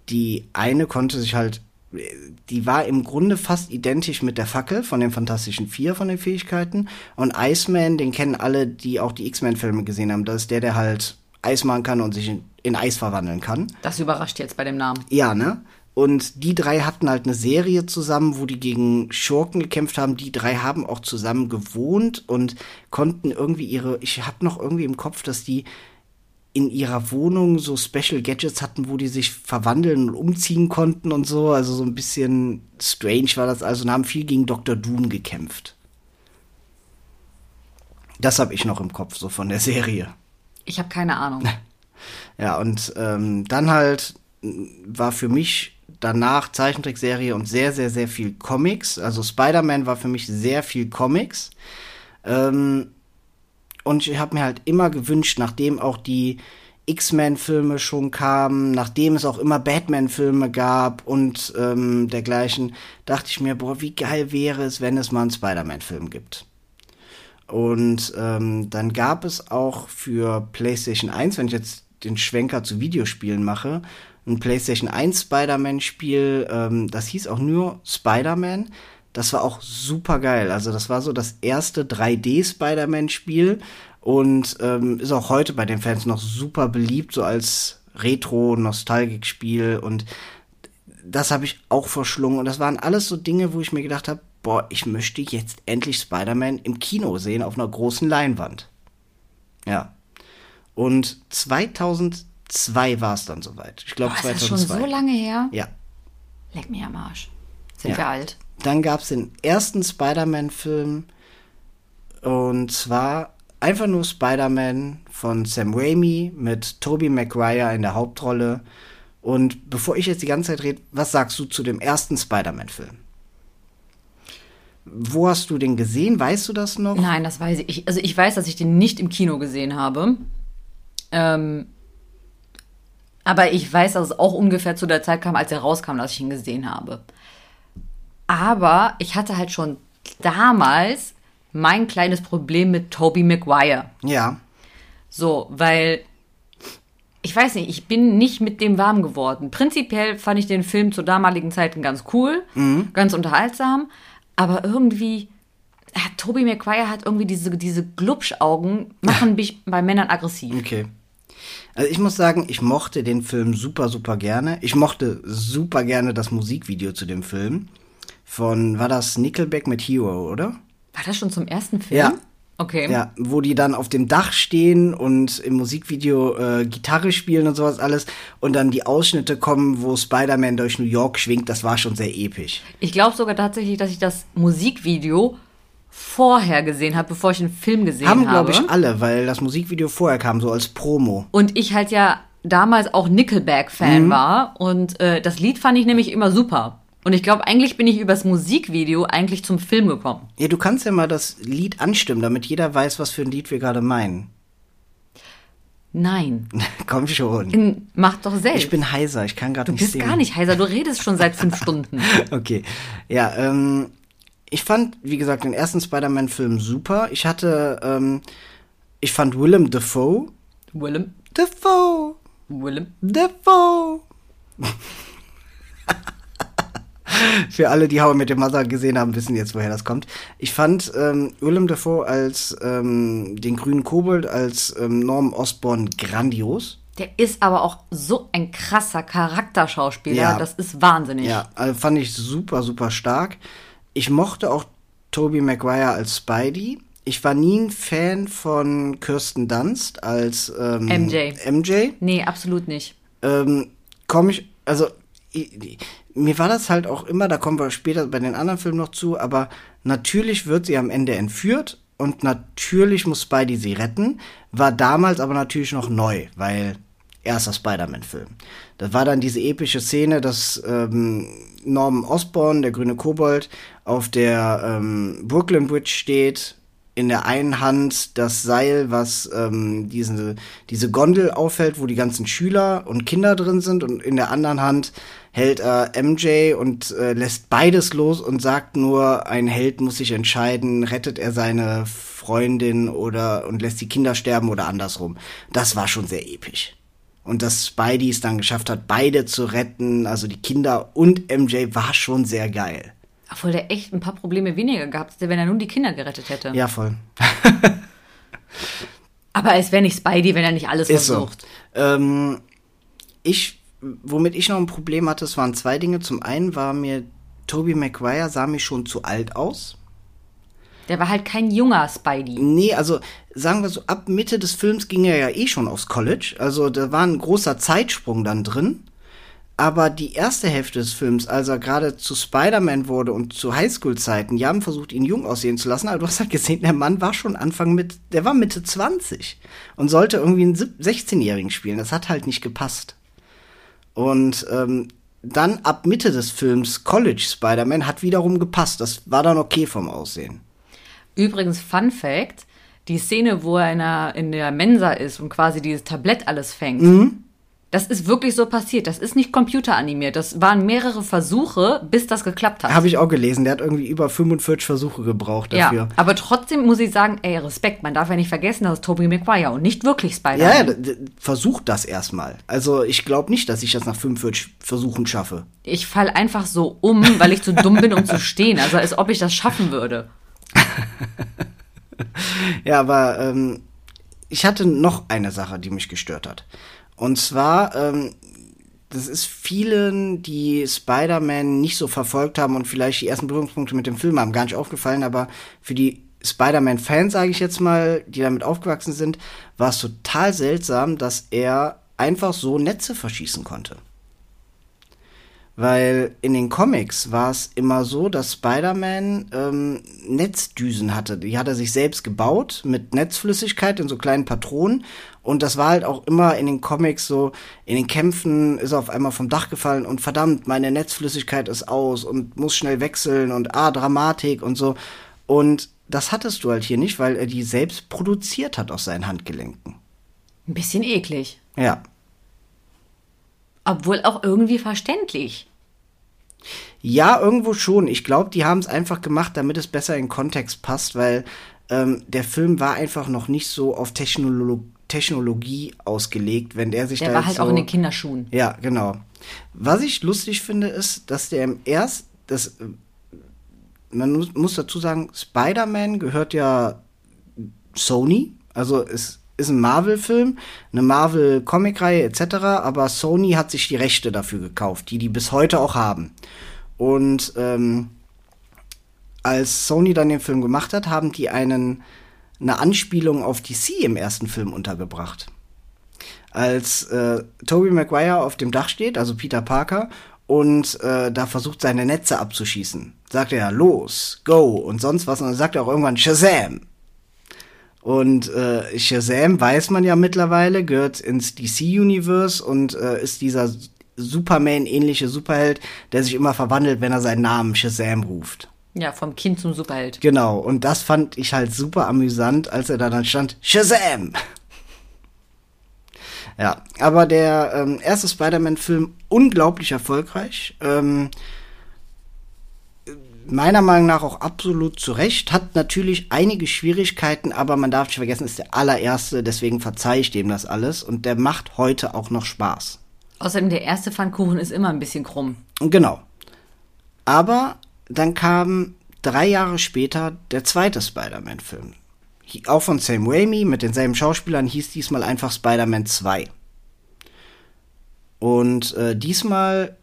Die eine konnte sich halt die war im Grunde fast identisch mit der Fackel von den Fantastischen Vier von den Fähigkeiten. Und Iceman, den kennen alle, die auch die X-Men-Filme gesehen haben. Das ist der, der halt Eis machen kann und sich in, in Eis verwandeln kann. Das überrascht jetzt bei dem Namen. Ja, ne? Und die drei hatten halt eine Serie zusammen, wo die gegen Schurken gekämpft haben. Die drei haben auch zusammen gewohnt und konnten irgendwie ihre. Ich hab noch irgendwie im Kopf, dass die in ihrer Wohnung so Special Gadgets hatten, wo die sich verwandeln und umziehen konnten und so. Also so ein bisschen strange war das also und haben viel gegen Dr. Doom gekämpft. Das habe ich noch im Kopf, so von der Serie. Ich habe keine Ahnung. ja, und ähm, dann halt war für mich danach Zeichentrickserie und sehr, sehr, sehr viel Comics. Also Spider-Man war für mich sehr viel Comics. Ähm, und ich habe mir halt immer gewünscht, nachdem auch die X-Men-Filme schon kamen, nachdem es auch immer Batman-Filme gab und ähm, dergleichen, dachte ich mir, boah, wie geil wäre es, wenn es mal einen Spider-Man-Film gibt. Und ähm, dann gab es auch für PlayStation 1, wenn ich jetzt den Schwenker zu Videospielen mache, ein PlayStation 1 Spider-Man-Spiel, ähm, das hieß auch nur Spider-Man. Das war auch super geil. Also das war so das erste 3D-Spider-Man-Spiel und ähm, ist auch heute bei den Fans noch super beliebt, so als Retro-Nostalgik-Spiel und das habe ich auch verschlungen und das waren alles so Dinge, wo ich mir gedacht habe, boah, ich möchte jetzt endlich Spider-Man im Kino sehen auf einer großen Leinwand. Ja. Und 2002 war es dann soweit. Ich glaube 2002. Ist das schon so lange her? Ja. Leck mir am Arsch. Sind Ja. wir alt? Dann gab es den ersten Spider-Man-Film. Und zwar einfach nur Spider-Man von Sam Raimi mit Tobey Maguire in der Hauptrolle. Und bevor ich jetzt die ganze Zeit rede, was sagst du zu dem ersten Spider-Man-Film? Wo hast du den gesehen? Weißt du das noch? Nein, das weiß ich. Also ich weiß, dass ich den nicht im Kino gesehen habe. Ähm, aber ich weiß, dass es auch ungefähr zu der Zeit kam, als er rauskam, dass ich ihn gesehen habe. Aber ich hatte halt schon damals mein kleines Problem mit Tobey Maguire. Ja. So, weil ich weiß nicht, ich bin nicht mit dem warm geworden. Prinzipiell fand ich den Film zu damaligen Zeiten ganz cool, ganz unterhaltsam, aber irgendwie ja, Tobey Maguire hat irgendwie diese diese Glubschaugen machen mich bei Männern aggressiv. Okay. Also ich muss sagen, ich mochte den Film super, super gerne. Ich mochte super gerne das Musikvideo zu dem Film. Von, war das Nickelback mit Hero, oder? War das schon zum ersten Film? Ja. Okay. Ja, wo die dann auf dem Dach stehen und im Musikvideo äh, Gitarre spielen und sowas alles und dann die Ausschnitte kommen, wo Spider-Man durch New York schwingt, das war schon sehr episch. Ich glaube sogar tatsächlich, dass ich das Musikvideo vorher gesehen habe, bevor ich den Film gesehen Haben, habe. glaube ich, alle, weil das Musikvideo vorher kam, so als Promo. Und ich halt ja damals auch Nickelback-Fan war. Und äh, das Lied fand ich nämlich immer super. Und ich glaube, eigentlich bin ich übers Musikvideo eigentlich zum Film gekommen. Ja, du kannst ja mal das Lied anstimmen, damit jeder weiß, was für ein Lied wir gerade meinen. Nein. Komm schon. In, mach doch selbst. Ich bin heiser, ich kann gerade du nicht bist singen. gar nicht heiser, du redest schon seit fünf Stunden. Okay. Ja, ähm, ich fand, wie gesagt, den ersten Spider-Man-Film super. Ich hatte, ähm, ich fand Willem Dafoe. Willem. Dafoe! Willem. Dafoe! Für alle, die I Met Your Mother gesehen haben, wissen jetzt, woher das kommt. Ich fand ähm, Willem Dafoe als ähm, den grünen Kobold, als ähm, Norm Osborn grandios. Der ist aber auch so ein krasser Charakterschauspieler. Ja. Das ist wahnsinnig. Ja, also fand ich super, super stark. Ich mochte auch Tobey Maguire als Spidey. Ich war nie ein Fan von Kirsten Dunst als ähm, MJ. MJ. Nee, absolut nicht. ähm, komme ich, also i- mir war das halt auch immer, da kommen wir später bei den anderen Filmen noch zu, aber natürlich wird sie am Ende entführt und natürlich muss Spidey sie retten, war damals aber natürlich noch neu, weil erster Spider-Man-Film. Das war dann diese epische Szene, dass ähm, Norman Osborn, der grüne Kobold, auf der ähm, Brooklyn Bridge steht, in der einen Hand das Seil, was ähm, diese, diese Gondel aufhält, wo die ganzen Schüler und Kinder drin sind, und in der anderen Hand hält er MJ und äh, lässt beides los und sagt nur, ein Held muss sich entscheiden, rettet er seine Freundin oder und lässt die Kinder sterben oder andersrum. Das war schon sehr episch. Und dass Spidey es dann geschafft hat, beide zu retten, also die Kinder und MJ, war schon sehr geil. Obwohl der echt ein paar Probleme weniger gehabt hätte, wenn er nun die Kinder gerettet hätte. Ja, voll. Aber es wäre nicht Spidey, wenn er nicht alles Ist so. versucht. Ähm, ich, womit ich noch ein Problem hatte, es waren zwei Dinge. Zum einen war mir Tobey Maguire sah mir schon zu alt aus. Der war halt kein junger Spidey. Nee, also sagen wir so, ab Mitte des Films ging er ja eh schon aufs College. Also da war ein großer Zeitsprung dann drin. Aber die erste Hälfte des Films, als er gerade zu Spider-Man wurde und zu Highschool-Zeiten, die haben versucht, ihn jung aussehen zu lassen, aber du hast halt gesehen, der Mann war schon Anfang mit, der war Mitte 20 und sollte irgendwie einen sieb- 16-Jährigen spielen. Das hat halt nicht gepasst. Und ähm, dann ab Mitte des Films College Spider-Man hat wiederum gepasst. Das war dann okay vom Aussehen. Übrigens, Fun Fact: Die Szene, wo er in der, in der Mensa ist und quasi dieses Tablett alles fängt. Mhm. Das ist wirklich so passiert. Das ist nicht computeranimiert. Das waren mehrere Versuche, bis das geklappt hat. Habe ich auch gelesen. Der hat irgendwie über 45 Versuche gebraucht dafür. ja, aber trotzdem muss ich sagen, ey, Respekt. Man darf ja nicht vergessen, das ist Tobey Maguire und nicht wirklich Spider-Man. Ja, ja, versucht das erstmal. Also ich glaube nicht, dass ich das nach 45 Versuchen schaffe. Ich fall einfach so um, weil ich zu dumm bin, um zu stehen. Also als ob ich das schaffen würde. Ja, aber ähm, ich hatte noch eine Sache, die mich gestört hat. Und zwar, ähm, das ist vielen, die Spider-Man nicht so verfolgt haben und vielleicht die ersten Berührungspunkte mit dem Film haben, gar nicht aufgefallen, aber für die Spider-Man-Fans, sage ich jetzt mal, die damit aufgewachsen sind, war es total seltsam, dass er einfach so Netze verschießen konnte. Weil in den Comics war es immer so, dass Spider-Man ähm, Netzdüsen hatte. Die hat er sich selbst gebaut mit Netzflüssigkeit in so kleinen Patronen. Und das war halt auch immer in den Comics so, in den Kämpfen ist er auf einmal vom Dach gefallen und verdammt, meine Netzflüssigkeit ist aus und muss schnell wechseln und ah, Dramatik und so. Und das hattest du halt hier nicht, weil er die selbst produziert hat aus seinen Handgelenken. Ein bisschen eklig. Ja. Obwohl auch irgendwie verständlich. Ja, irgendwo schon. Ich glaube, die haben es einfach gemacht, damit es besser in Kontext passt, weil ähm, der Film war einfach noch nicht so auf Technolo Technologie ausgelegt, wenn der sich Der da war jetzt halt so auch in den Kinderschuhen. Ja, genau. Was ich lustig finde, ist, dass der im erst das äh, man muss, muss dazu sagen, Spider-Man gehört ja Sony, also es ist ein Marvel-Film, eine Marvel-Comic-Reihe etc., aber Sony hat sich die Rechte dafür gekauft, die die bis heute auch haben. Und ähm, als Sony dann den Film gemacht hat, haben die einen eine Anspielung auf DC im ersten Film untergebracht. Als äh, Tobey Maguire auf dem Dach steht, also Peter Parker, und äh, da versucht seine Netze abzuschießen, sagt er los, go und sonst was und dann sagt er auch irgendwann Shazam. Und äh, Shazam weiß man ja mittlerweile, gehört ins DC-Universe und äh, ist dieser Superman-ähnliche Superheld, der sich immer verwandelt, wenn er seinen Namen Shazam ruft. Ja, vom Kind zum Superheld. Genau, und das fand ich halt super amüsant, als er da dann stand, Shazam! Ja, aber der ähm, erste Spider-Man-Film unglaublich erfolgreich. Ähm, meiner Meinung nach auch absolut zu Recht. Hat natürlich einige Schwierigkeiten, aber man darf nicht vergessen, ist der allererste, deswegen verzeihe ich dem das alles. Und der macht heute auch noch Spaß. Außerdem, der erste Pfannkuchen ist immer ein bisschen krumm. Genau. Aber dann kam drei Jahre später der zweite Spider-Man-Film. Auch von Sam Raimi mit denselben Schauspielern hieß diesmal einfach Spider-Man 2. Und äh, diesmal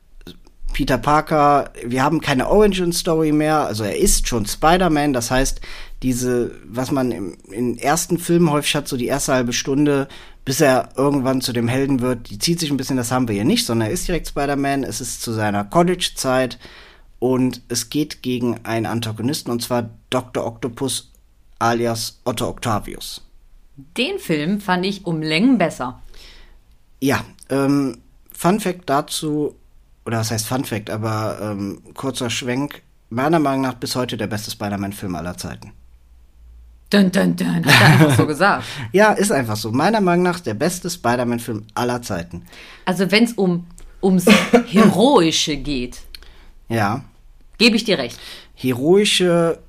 Peter Parker, wir haben keine Origin Story mehr, also er ist schon Spider-Man, das heißt, diese, was man im, im ersten Film häufig hat, so die erste halbe Stunde, bis er irgendwann zu dem Helden wird, die zieht sich ein bisschen, das haben wir hier nicht, sondern er ist direkt Spider-Man, es ist zu seiner College-Zeit und es geht gegen einen Antagonisten und zwar Dr. Octopus alias Otto Octavius. Den Film fand ich um Längen besser. Ja, ähm, Fun Fact dazu, oder was heißt Fun Fact, aber ähm, kurzer Schwenk, meiner Meinung nach bis heute der beste Spider-Man-Film aller Zeiten. Dun, dun, dun, hat er einfach so gesagt. ja, ist einfach so. Meiner Meinung nach der beste Spider-Man-Film aller Zeiten. Also wenn es um, ums Heroische geht, Ja. gebe ich dir recht. Heroische,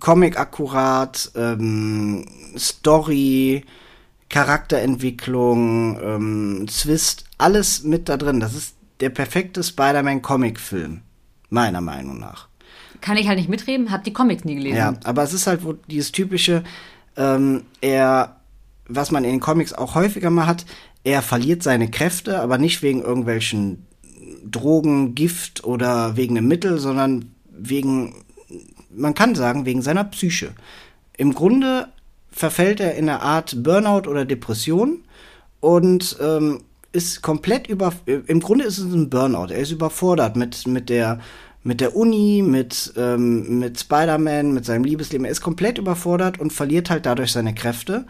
Comic-akkurat, ähm, Story, Charakterentwicklung, ähm, Zwist, alles mit da drin. Das ist der perfekte Spider-Man-Comic-Film. Meiner Meinung nach. Kann ich halt nicht mitreden, hab die Comics nie gelesen. Ja, aber es ist halt wo dieses typische, ähm, er, was man in den Comics auch häufiger mal hat, er verliert seine Kräfte, aber nicht wegen irgendwelchen Drogen, Gift oder wegen einem Mittel, sondern wegen, man kann sagen, wegen seiner Psyche. Im Grunde verfällt er in eine Art Burnout oder Depression und ähm, ist komplett über. Im Grunde ist es ein Burnout. Er ist überfordert mit, mit der mit der Uni, mit, ähm, mit Spider-Man, mit seinem Liebesleben. Er ist komplett überfordert und verliert halt dadurch seine Kräfte.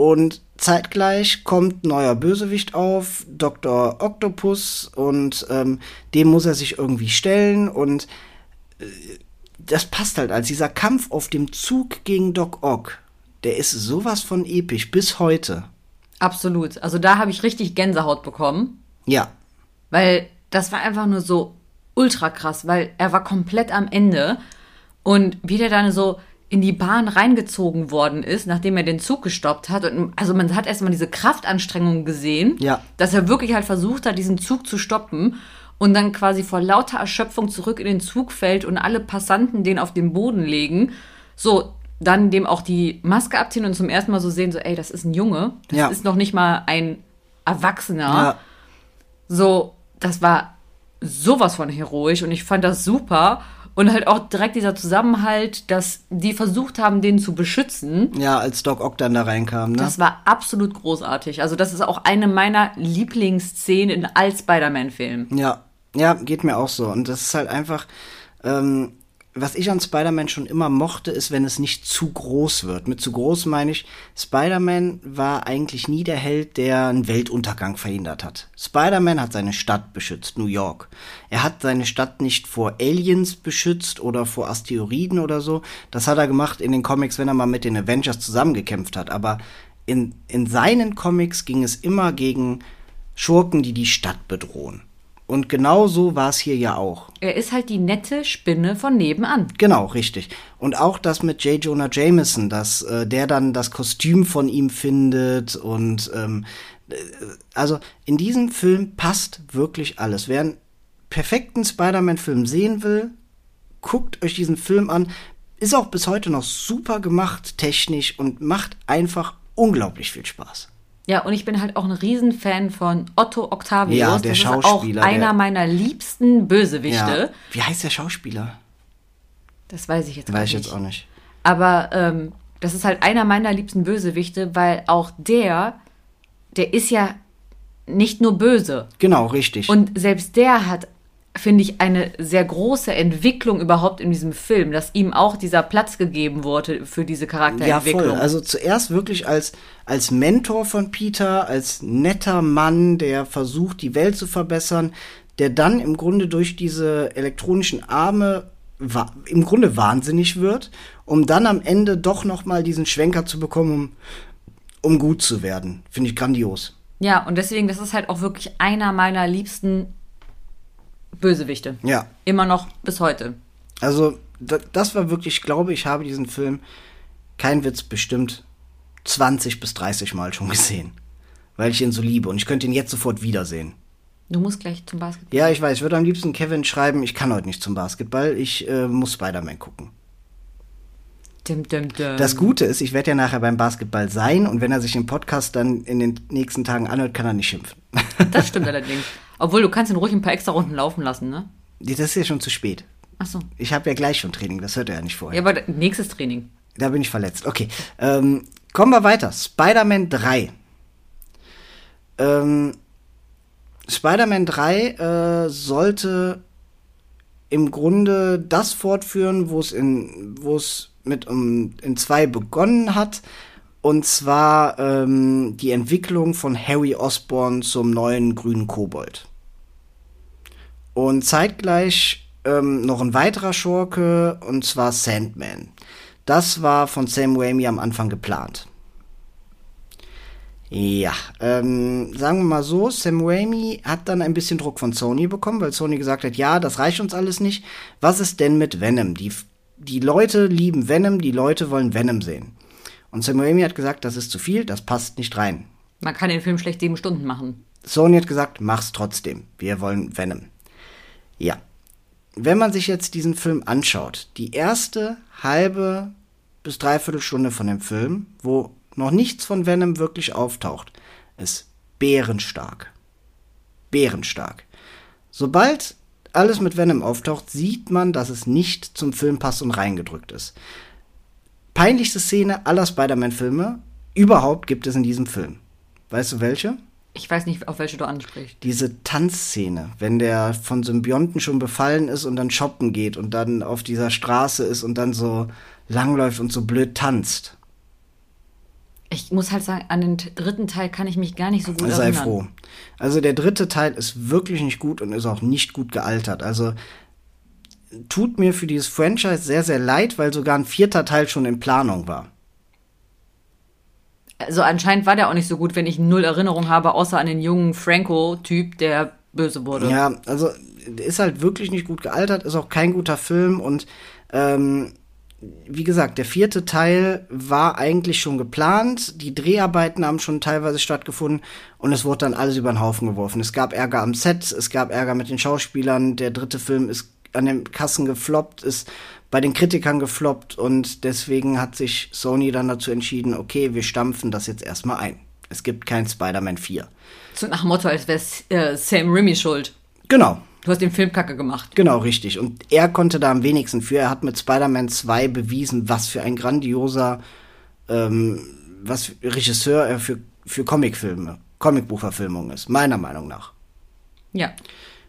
Und zeitgleich kommt neuer Bösewicht auf, Dr. Octopus, und ähm, dem muss er sich irgendwie stellen. Und äh, das passt halt als dieser Kampf auf dem Zug gegen Doc Ock. Der ist sowas von episch bis heute. Absolut. Also da habe ich richtig Gänsehaut bekommen, Ja, weil das war einfach nur so ultra krass, weil er war komplett am Ende und wie der dann so in die Bahn reingezogen worden ist, nachdem er den Zug gestoppt hat. Und also man hat erstmal diese Kraftanstrengung gesehen, Ja. dass er wirklich halt versucht hat, diesen Zug zu stoppen und dann quasi vor lauter Erschöpfung zurück in den Zug fällt und alle Passanten den auf den Boden legen. So, dann dem auch die Maske abziehen und zum ersten Mal so sehen, so, ey, das ist ein Junge. Das Ja. ist noch nicht mal ein Erwachsener. ja, So, das war sowas von heroisch und ich fand das super. Und halt auch direkt dieser Zusammenhalt, dass die versucht haben, den zu beschützen. ja, als Doc Ock dann da reinkam, ne? Das war absolut großartig. Also, das ist auch eine meiner Lieblingsszenen in all Spider-Man-Filmen. Ja, ja, geht mir auch so. Und das ist halt einfach, ähm, was ich an Spider-Man schon immer mochte, ist, wenn es nicht zu groß wird. Mit zu groß meine ich, Spider-Man war eigentlich nie der Held, der einen Weltuntergang verhindert hat. Spider-Man hat seine Stadt beschützt, New York. Er hat seine Stadt nicht vor Aliens beschützt oder vor Asteroiden oder so. Das hat er gemacht in den Comics, wenn er mal mit den Avengers zusammengekämpft hat. Aber in, in seinen Comics ging es immer gegen Schurken, die die Stadt bedrohen. Und genau so war es hier ja auch. Er ist halt die nette Spinne von nebenan. Genau, richtig. Und auch das mit J. Jonah Jameson, dass äh, der dann das Kostüm von ihm findet und ähm, äh, also in diesem Film passt wirklich alles. Wer einen perfekten Spider-Man-Film sehen will, guckt euch diesen Film an. Ist auch bis heute noch super gemacht, technisch und macht einfach unglaublich viel Spaß. Ja, und ich bin halt auch ein Riesenfan von Otto Octavius. Ja, der das Schauspieler, ist auch einer der- meiner liebsten Bösewichte. Wie heißt der Schauspieler? Das weiß ich jetzt Weiß ich nicht. jetzt auch nicht. Aber ähm, das ist halt einer meiner liebsten Bösewichte, weil auch der, der ist ja nicht nur böse. Genau, richtig. Und selbst der hat finde ich, eine sehr große Entwicklung überhaupt in diesem Film, dass ihm auch dieser Platz gegeben wurde für diese Ja, Charakterentwicklung. voll. Also zuerst wirklich als, als Mentor von Peter, als netter Mann, der versucht, die Welt zu verbessern, der dann im Grunde durch diese elektronischen Arme im Grunde wahnsinnig wird, um dann am Ende doch noch mal diesen Schwenker zu bekommen, um, um gut zu werden. Finde ich grandios. Ja, und deswegen, das ist halt auch wirklich einer meiner liebsten Bösewichte. Ja. Immer noch bis heute. Also, da, das war wirklich, ich glaube, ich habe diesen Film, kein Witz, bestimmt 20 bis 30 Mal schon gesehen. Weil ich ihn so liebe und ich könnte ihn jetzt sofort wiedersehen. Du musst gleich zum Basketball. Ja, ich weiß, ich würde am liebsten Kevin schreiben, ich kann heute nicht zum Basketball, ich äh, muss Spider-Man gucken. Dim, dim, dim. Das Gute ist, ich werde ja nachher beim Basketball sein und wenn er sich den Podcast dann in den nächsten Tagen anhört, kann er nicht schimpfen. Das stimmt allerdings. Obwohl, du kannst ihn ruhig ein paar extra Runden laufen lassen, ne? das ist ja schon zu spät. Ach so. Ich habe ja gleich schon Training, das hört er ja nicht vorher. Ja, aber nächstes Training. Da bin ich verletzt. Okay. Ähm, kommen wir weiter. Spider-Man 3. Ähm, Spider-Man 3 äh, sollte im Grunde das fortführen, wo es in, wo es mit um, in 2 begonnen hat. Und zwar ähm, die Entwicklung von Harry Osborn zum neuen grünen Kobold. Und zeitgleich ähm, noch ein weiterer Schurke, und zwar Sandman. Das war von Sam Raimi am Anfang geplant. Ja, ähm, sagen wir mal so, Sam Raimi hat dann ein bisschen Druck von Sony bekommen, weil Sony gesagt hat, ja, das reicht uns alles nicht. Was ist denn mit Venom? Die, die Leute lieben Venom, die Leute wollen Venom sehen. Und Sam Raimi hat gesagt, das ist zu viel, das passt nicht rein. Man kann den Film schlecht sieben Stunden machen. Sony hat gesagt, mach's trotzdem. Wir wollen Venom. Ja. Wenn man sich jetzt diesen Film anschaut, die erste halbe bis dreiviertel Stunde von dem Film, wo noch nichts von Venom wirklich auftaucht, ist bärenstark. Bärenstark. Sobald alles mit Venom auftaucht, sieht man, dass es nicht zum Film passt und reingedrückt ist. Peinlichste Szene aller Spider-Man-Filme überhaupt gibt es in diesem Film. Weißt du welche? Ich weiß nicht, auf welche du ansprichst. diese Tanzszene, wenn der von Symbionten schon befallen ist und dann shoppen geht und dann auf dieser Straße ist und dann so langläuft und so blöd tanzt. Ich muss halt sagen, an den dritten Teil kann ich mich gar nicht so gut Sei erinnern. froh. Also der dritte Teil ist wirklich nicht gut und ist auch nicht gut gealtert. Also tut mir für dieses Franchise sehr, sehr leid, weil sogar ein vierter Teil schon in Planung war. Also anscheinend war der auch nicht so gut, wenn ich null Erinnerung habe, außer an den jungen Franco-Typ, der böse wurde. Ja, also ist halt wirklich nicht gut gealtert, ist auch kein guter Film und ähm, wie gesagt, der vierte Teil war eigentlich schon geplant, die Dreharbeiten haben schon teilweise stattgefunden und es wurde dann alles über den Haufen geworfen. Es gab Ärger am Set, es gab Ärger mit den Schauspielern, der dritte Film ist an den Kassen gefloppt, ist bei den Kritikern gefloppt und deswegen hat sich Sony dann dazu entschieden, okay, wir stampfen das jetzt erstmal ein. Es gibt kein Spider-Man 4. So nach Motto, als wäre äh, Sam Raimi schuld. Genau, Du hast den Film kacke gemacht. Genau, richtig. Und er konnte da am wenigsten für. Er hat mit Spider-Man 2 bewiesen, was für ein grandioser ähm, was Regisseur er für, für Comicfilme, Comicbuchverfilmungen ist, meiner Meinung nach. Ja.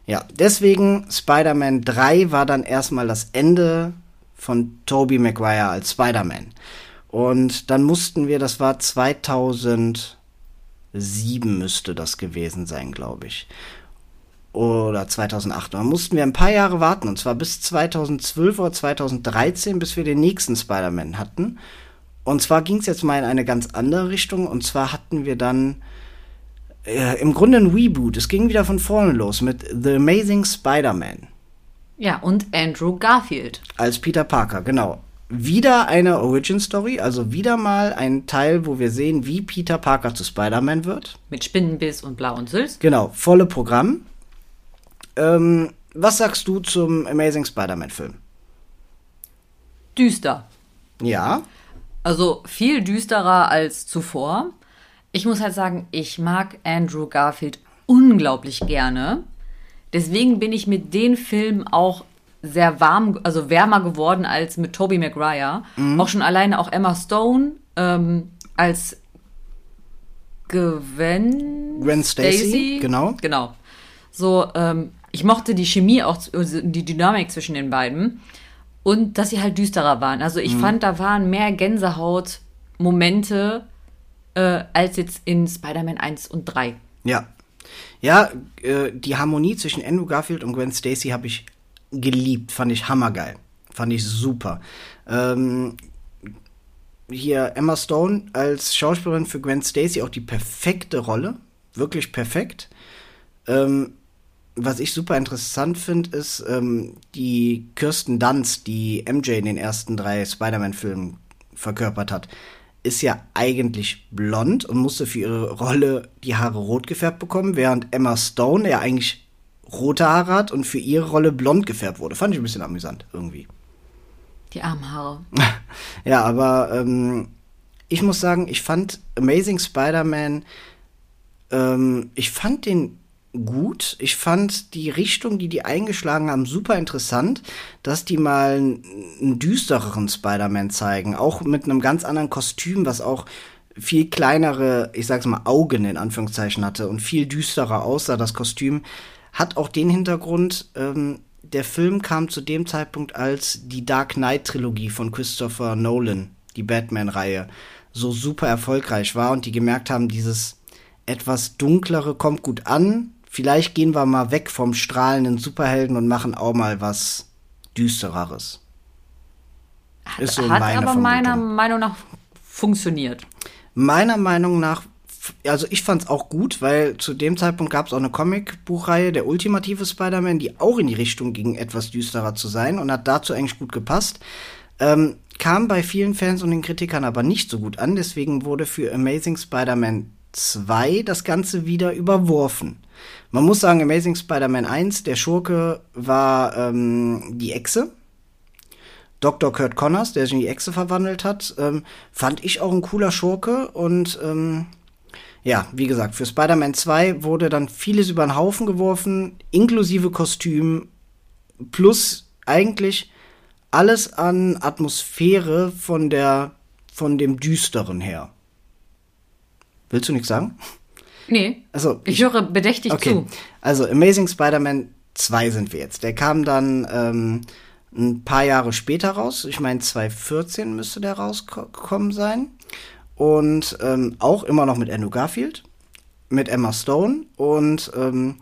Ja, deswegen Spider-Man 3 war dann erstmal das Ende von Tobey Maguire als Spider-Man. Und dann mussten wir, das war 2007 müsste das gewesen sein, glaube ich. Oder 2008. Und dann mussten wir ein paar Jahre warten, und zwar bis 2012 oder 2013, bis wir den nächsten Spider-Man hatten. Und zwar ging es jetzt mal in eine ganz andere Richtung, und zwar hatten wir dann äh, im Grunde ein Reboot. Es ging wieder von vorne los mit The Amazing Spider-Man Ja, und Andrew Garfield. als Peter Parker, genau. Wieder eine Origin Story, also wieder mal ein Teil, wo wir sehen, wie Peter Parker zu Spider-Man wird. Mit Spinnenbiss und Blau und Sülz. Genau, volle Programm. Ähm, was sagst du zum Amazing Spider-Man-Film? Düster. Ja, Also viel düsterer als zuvor. Ich muss halt sagen, ich mag Andrew Garfield unglaublich gerne. Deswegen bin ich mit den Filmen auch sehr warm, also wärmer geworden als mit Tobey Maguire. Auch schon alleine auch Emma Stone ähm, als Gwen, Gwen Stacy, genau. Genau. So, ähm, Ich mochte die Chemie auch, also die Dynamik zwischen den beiden. Und dass sie halt düsterer waren. Also ich fand, da waren mehr Gänsehaut-Momente äh, als jetzt in Spider-Man 1 und 3. Ja. Ja, äh, die Harmonie zwischen Andrew Garfield und Gwen Stacy habe ich geliebt. Fand ich hammergeil. Fand ich super. Ähm, hier Emma Stone als Schauspielerin für Gwen Stacy auch die perfekte Rolle. Wirklich perfekt. Ähm, was ich super interessant finde, ist ähm, die Kirsten Dunst, die MJ in den ersten drei Spider-Man-Filmen verkörpert hat, ist ja eigentlich blond und musste für ihre Rolle die Haare rot gefärbt bekommen, während Emma Stone ja eigentlich rote Haare hat und für ihre Rolle blond gefärbt wurde. Fand ich ein bisschen amüsant irgendwie. Die armen Haare. Ja, aber ähm, ich muss sagen, ich fand Amazing Spider-Man, ähm, ich fand den gut. Ich fand die Richtung, die die eingeschlagen haben, super interessant, dass die mal einen, düstereren Spider-Man zeigen, auch mit einem ganz anderen Kostüm, was auch viel kleinere, ich sag's mal, Augen in Anführungszeichen hatte und viel düsterer aussah, das Kostüm, hat auch den Hintergrund, ähm, der Film kam zu dem Zeitpunkt, als die Dark Knight-Trilogie von Christopher Nolan, die Batman-Reihe, so super erfolgreich war und die gemerkt haben, dieses etwas dunklere kommt gut an. Vielleicht gehen wir mal weg vom strahlenden Superhelden und machen auch mal was düstereres. Ist so Hat meine aber Vermutung. meiner Meinung nach funktioniert. Meiner Meinung nach, also ich fand's auch gut, weil zu dem Zeitpunkt gab es auch eine Comicbuchreihe, der ultimative Spider-Man, die auch in die Richtung ging, etwas düsterer zu sein und hat dazu eigentlich gut gepasst. Ähm, kam bei vielen Fans und den Kritikern aber nicht so gut an, deswegen wurde für Amazing Spider-Man 2 das Ganze wieder überworfen. Man muss sagen, Amazing Spider-Man 1, der Schurke war ähm, die Echse, Dr. Kurt Connors, der sich in die Echse verwandelt hat, ähm, fand ich auch ein cooler Schurke und ähm, ja, wie gesagt, für Spider-Man 2 wurde dann vieles über den Haufen geworfen, inklusive Kostüm, plus eigentlich alles an Atmosphäre von der von dem düsteren her. Willst du nichts sagen? Nee. Also ich, höre bedächtig Okay, zu. also Amazing Spider-Man 2 sind wir jetzt. Der kam dann ähm, ein paar Jahre später raus. Ich meine, 2014 müsste der rausgekommen sein. Und ähm, auch immer noch mit Andrew Garfield, mit Emma Stone und ähm,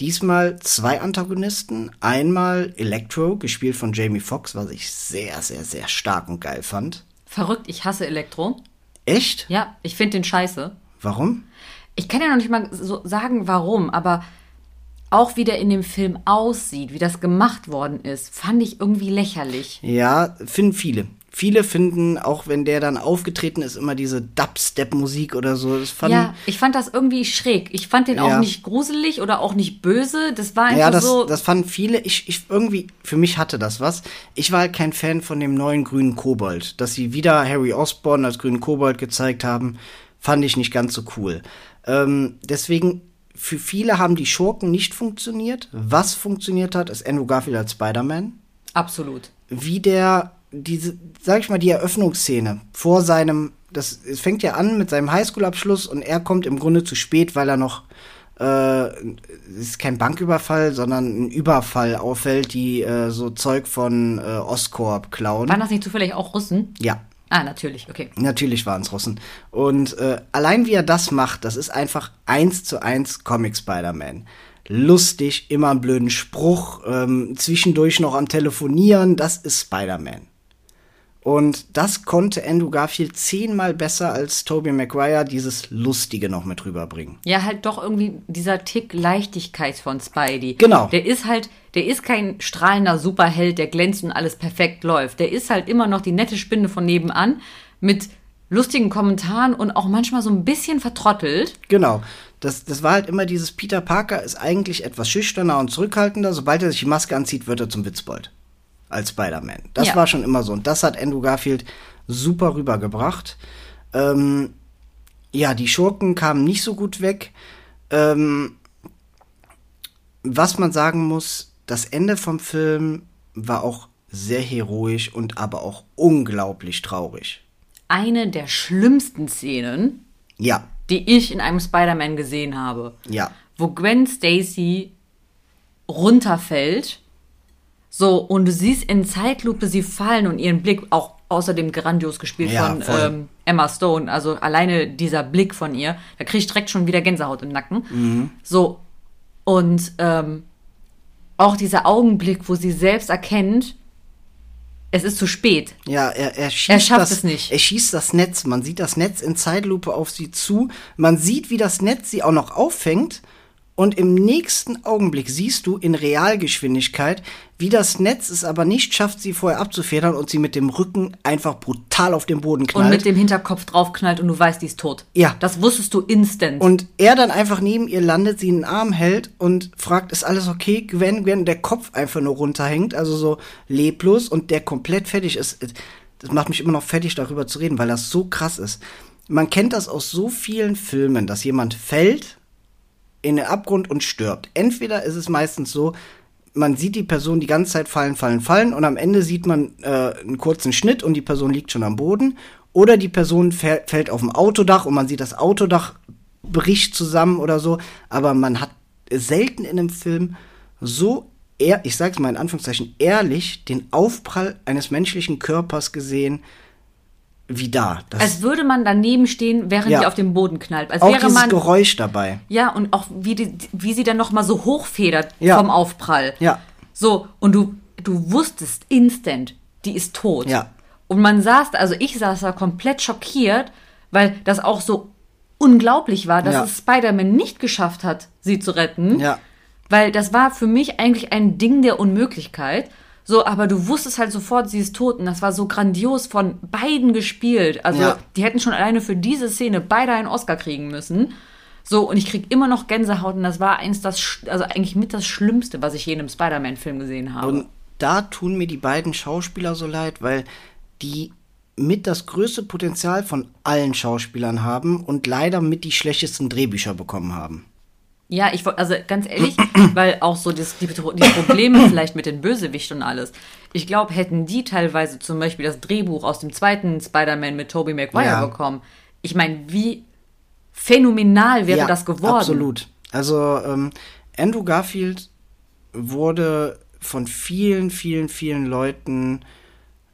diesmal zwei Antagonisten. Einmal Electro, gespielt von Jamie Foxx, was ich sehr, sehr, sehr stark und geil fand. Verrückt, ich hasse Elektro. Echt? Ja, ich finde den scheiße. Warum? Ich kann ja noch nicht mal so sagen, warum, aber auch wie der in dem Film aussieht, wie das gemacht worden ist, fand ich irgendwie lächerlich. Ja, finden viele. Viele finden, auch wenn der dann aufgetreten ist, immer diese Dubstep-Musik oder so. Das fand, Ja, ich fand das irgendwie schräg. Ich fand den auch Ja. nicht gruselig oder auch nicht böse. Das war einfach Ja, das, so. das fanden viele. Ich, ich irgendwie, für mich hatte das was. Ich war halt kein Fan von dem neuen grünen Kobold. Dass sie wieder Harry Osborn als grünen Kobold gezeigt haben, fand ich nicht ganz so cool. Ähm, deswegen, für viele haben die Schurken nicht funktioniert. Was funktioniert hat, ist Andrew Garfield als Spider-Man. absolut. Wie der, diese, sag ich mal, die Eröffnungsszene vor seinem, das, es fängt ja an mit seinem Highschool-Abschluss und er kommt im Grunde zu spät, weil er noch äh, es ist kein Banküberfall, sondern ein Überfall auffällt, die äh, so Zeug von äh, Oscorp klauen. Waren das nicht zufällig auch Russen? Ja, Ah, natürlich, okay. natürlich waren es Russen. Und äh, allein wie er das macht, das ist einfach eins zu eins Comic Spider-Man. Lustig, immer einen blöden Spruch, ähm, zwischendurch noch am Telefonieren, das ist Spider-Man. Und das konnte Andrew Garfield zehnmal besser als Tobey Maguire dieses Lustige noch mit rüberbringen. Ja, halt doch irgendwie dieser Tick Leichtigkeit von Spidey. Genau. Der ist halt, der ist kein strahlender Superheld, der glänzt und alles perfekt läuft. Der ist halt immer noch die nette Spinne von nebenan mit lustigen Kommentaren und auch manchmal so ein bisschen vertrottelt. Genau. Das, das war halt immer dieses Peter Parker ist eigentlich etwas schüchterner und zurückhaltender. Sobald er sich die Maske anzieht, wird er zum Witzbold. Als Spider-Man. Das Ja. war schon immer so. Und das hat Andrew Garfield super rübergebracht. Ähm, ja, die Schurken kamen nicht so gut weg. Ähm, was man sagen muss, das Ende vom Film war auch sehr heroisch und aber auch unglaublich traurig. Eine der schlimmsten Szenen, Ja, die ich in einem Spider-Man gesehen habe. ja. Wo Gwen Stacy runterfällt. So, und du siehst in Zeitlupe sie fallen und ihren Blick auch außerdem grandios gespielt Ja, von ähm, Emma Stone. Also alleine dieser Blick von ihr, da krieg ich direkt schon wieder Gänsehaut im Nacken. Mhm. So, und ähm, auch dieser Augenblick, wo sie selbst erkennt, es ist zu spät. Ja, er, er schießt Er schafft das, es nicht. Er schießt das Netz. Man sieht das Netz in Zeitlupe auf sie zu. Man sieht, wie das Netz sie auch noch auffängt. Und im nächsten Augenblick siehst du in Realgeschwindigkeit, wie das Netz es aber nicht schafft, sie vorher abzufedern und sie mit dem Rücken einfach brutal auf den Boden Und knallt. mit dem Hinterkopf draufknallt und du weißt, die ist tot. Ja. Das wusstest du instant. Und er dann einfach neben ihr landet, sie in den Arm hält und fragt, ist alles okay? Gwen, Gwen, der Kopf einfach nur runterhängt, also so leblos und der komplett fertig ist. Das macht mich immer noch fertig, darüber zu reden, weil das so krass ist. Man kennt das aus so vielen Filmen, dass jemand fällt in den Abgrund und stirbt. Entweder ist es meistens so, man sieht die Person die ganze Zeit fallen, fallen, fallen und am Ende sieht man äh, einen kurzen Schnitt und die Person liegt schon am Boden. Oder die Person fäll- fällt auf dem Autodach und man sieht das Autodach bricht zusammen oder so. Aber man hat selten in einem Film so, ehr, ich sag's mal in Anführungszeichen, ehrlich den Aufprall eines menschlichen Körpers gesehen wie da. Das, als würde man daneben stehen, während Ja. die auf den Boden knallt. Als auch wäre dieses man. Geräusch dabei. Ja, und auch wie, die, wie sie dann nochmal so hochfedert Ja. vom Aufprall. Ja. So, und du, du wusstest instant, die ist tot. Ja. Und man saß, da- also ich saß da komplett schockiert, weil das auch so unglaublich war, dass Ja. es Spider-Man nicht geschafft hat, sie zu retten. Ja. Weil das war für mich eigentlich ein Ding der Unmöglichkeit. So, aber du wusstest halt sofort, sie ist tot. Und das war so grandios von beiden gespielt. Also, Ja. die hätten schon alleine für diese Szene beide einen Oscar kriegen müssen. So, und ich krieg immer noch Gänsehaut. Und das war eins das, also eigentlich mit das Schlimmste, was ich je in einem Spider-Man-Film gesehen habe. Und da tun mir die beiden Schauspieler so leid, weil die mit das größte Potenzial von allen Schauspielern haben und leider mit die schlechtesten Drehbücher bekommen haben. Ja, ich also ganz ehrlich, weil auch so das, die, die Probleme vielleicht mit den Bösewichten und alles. Ich glaube, hätten die teilweise zum Beispiel das Drehbuch aus dem zweiten Spider-Man mit Tobey Maguire Ja. bekommen. Ich meine, wie phänomenal wäre das geworden. Absolut. Also ähm, Andrew Garfield wurde von vielen, vielen, vielen Leuten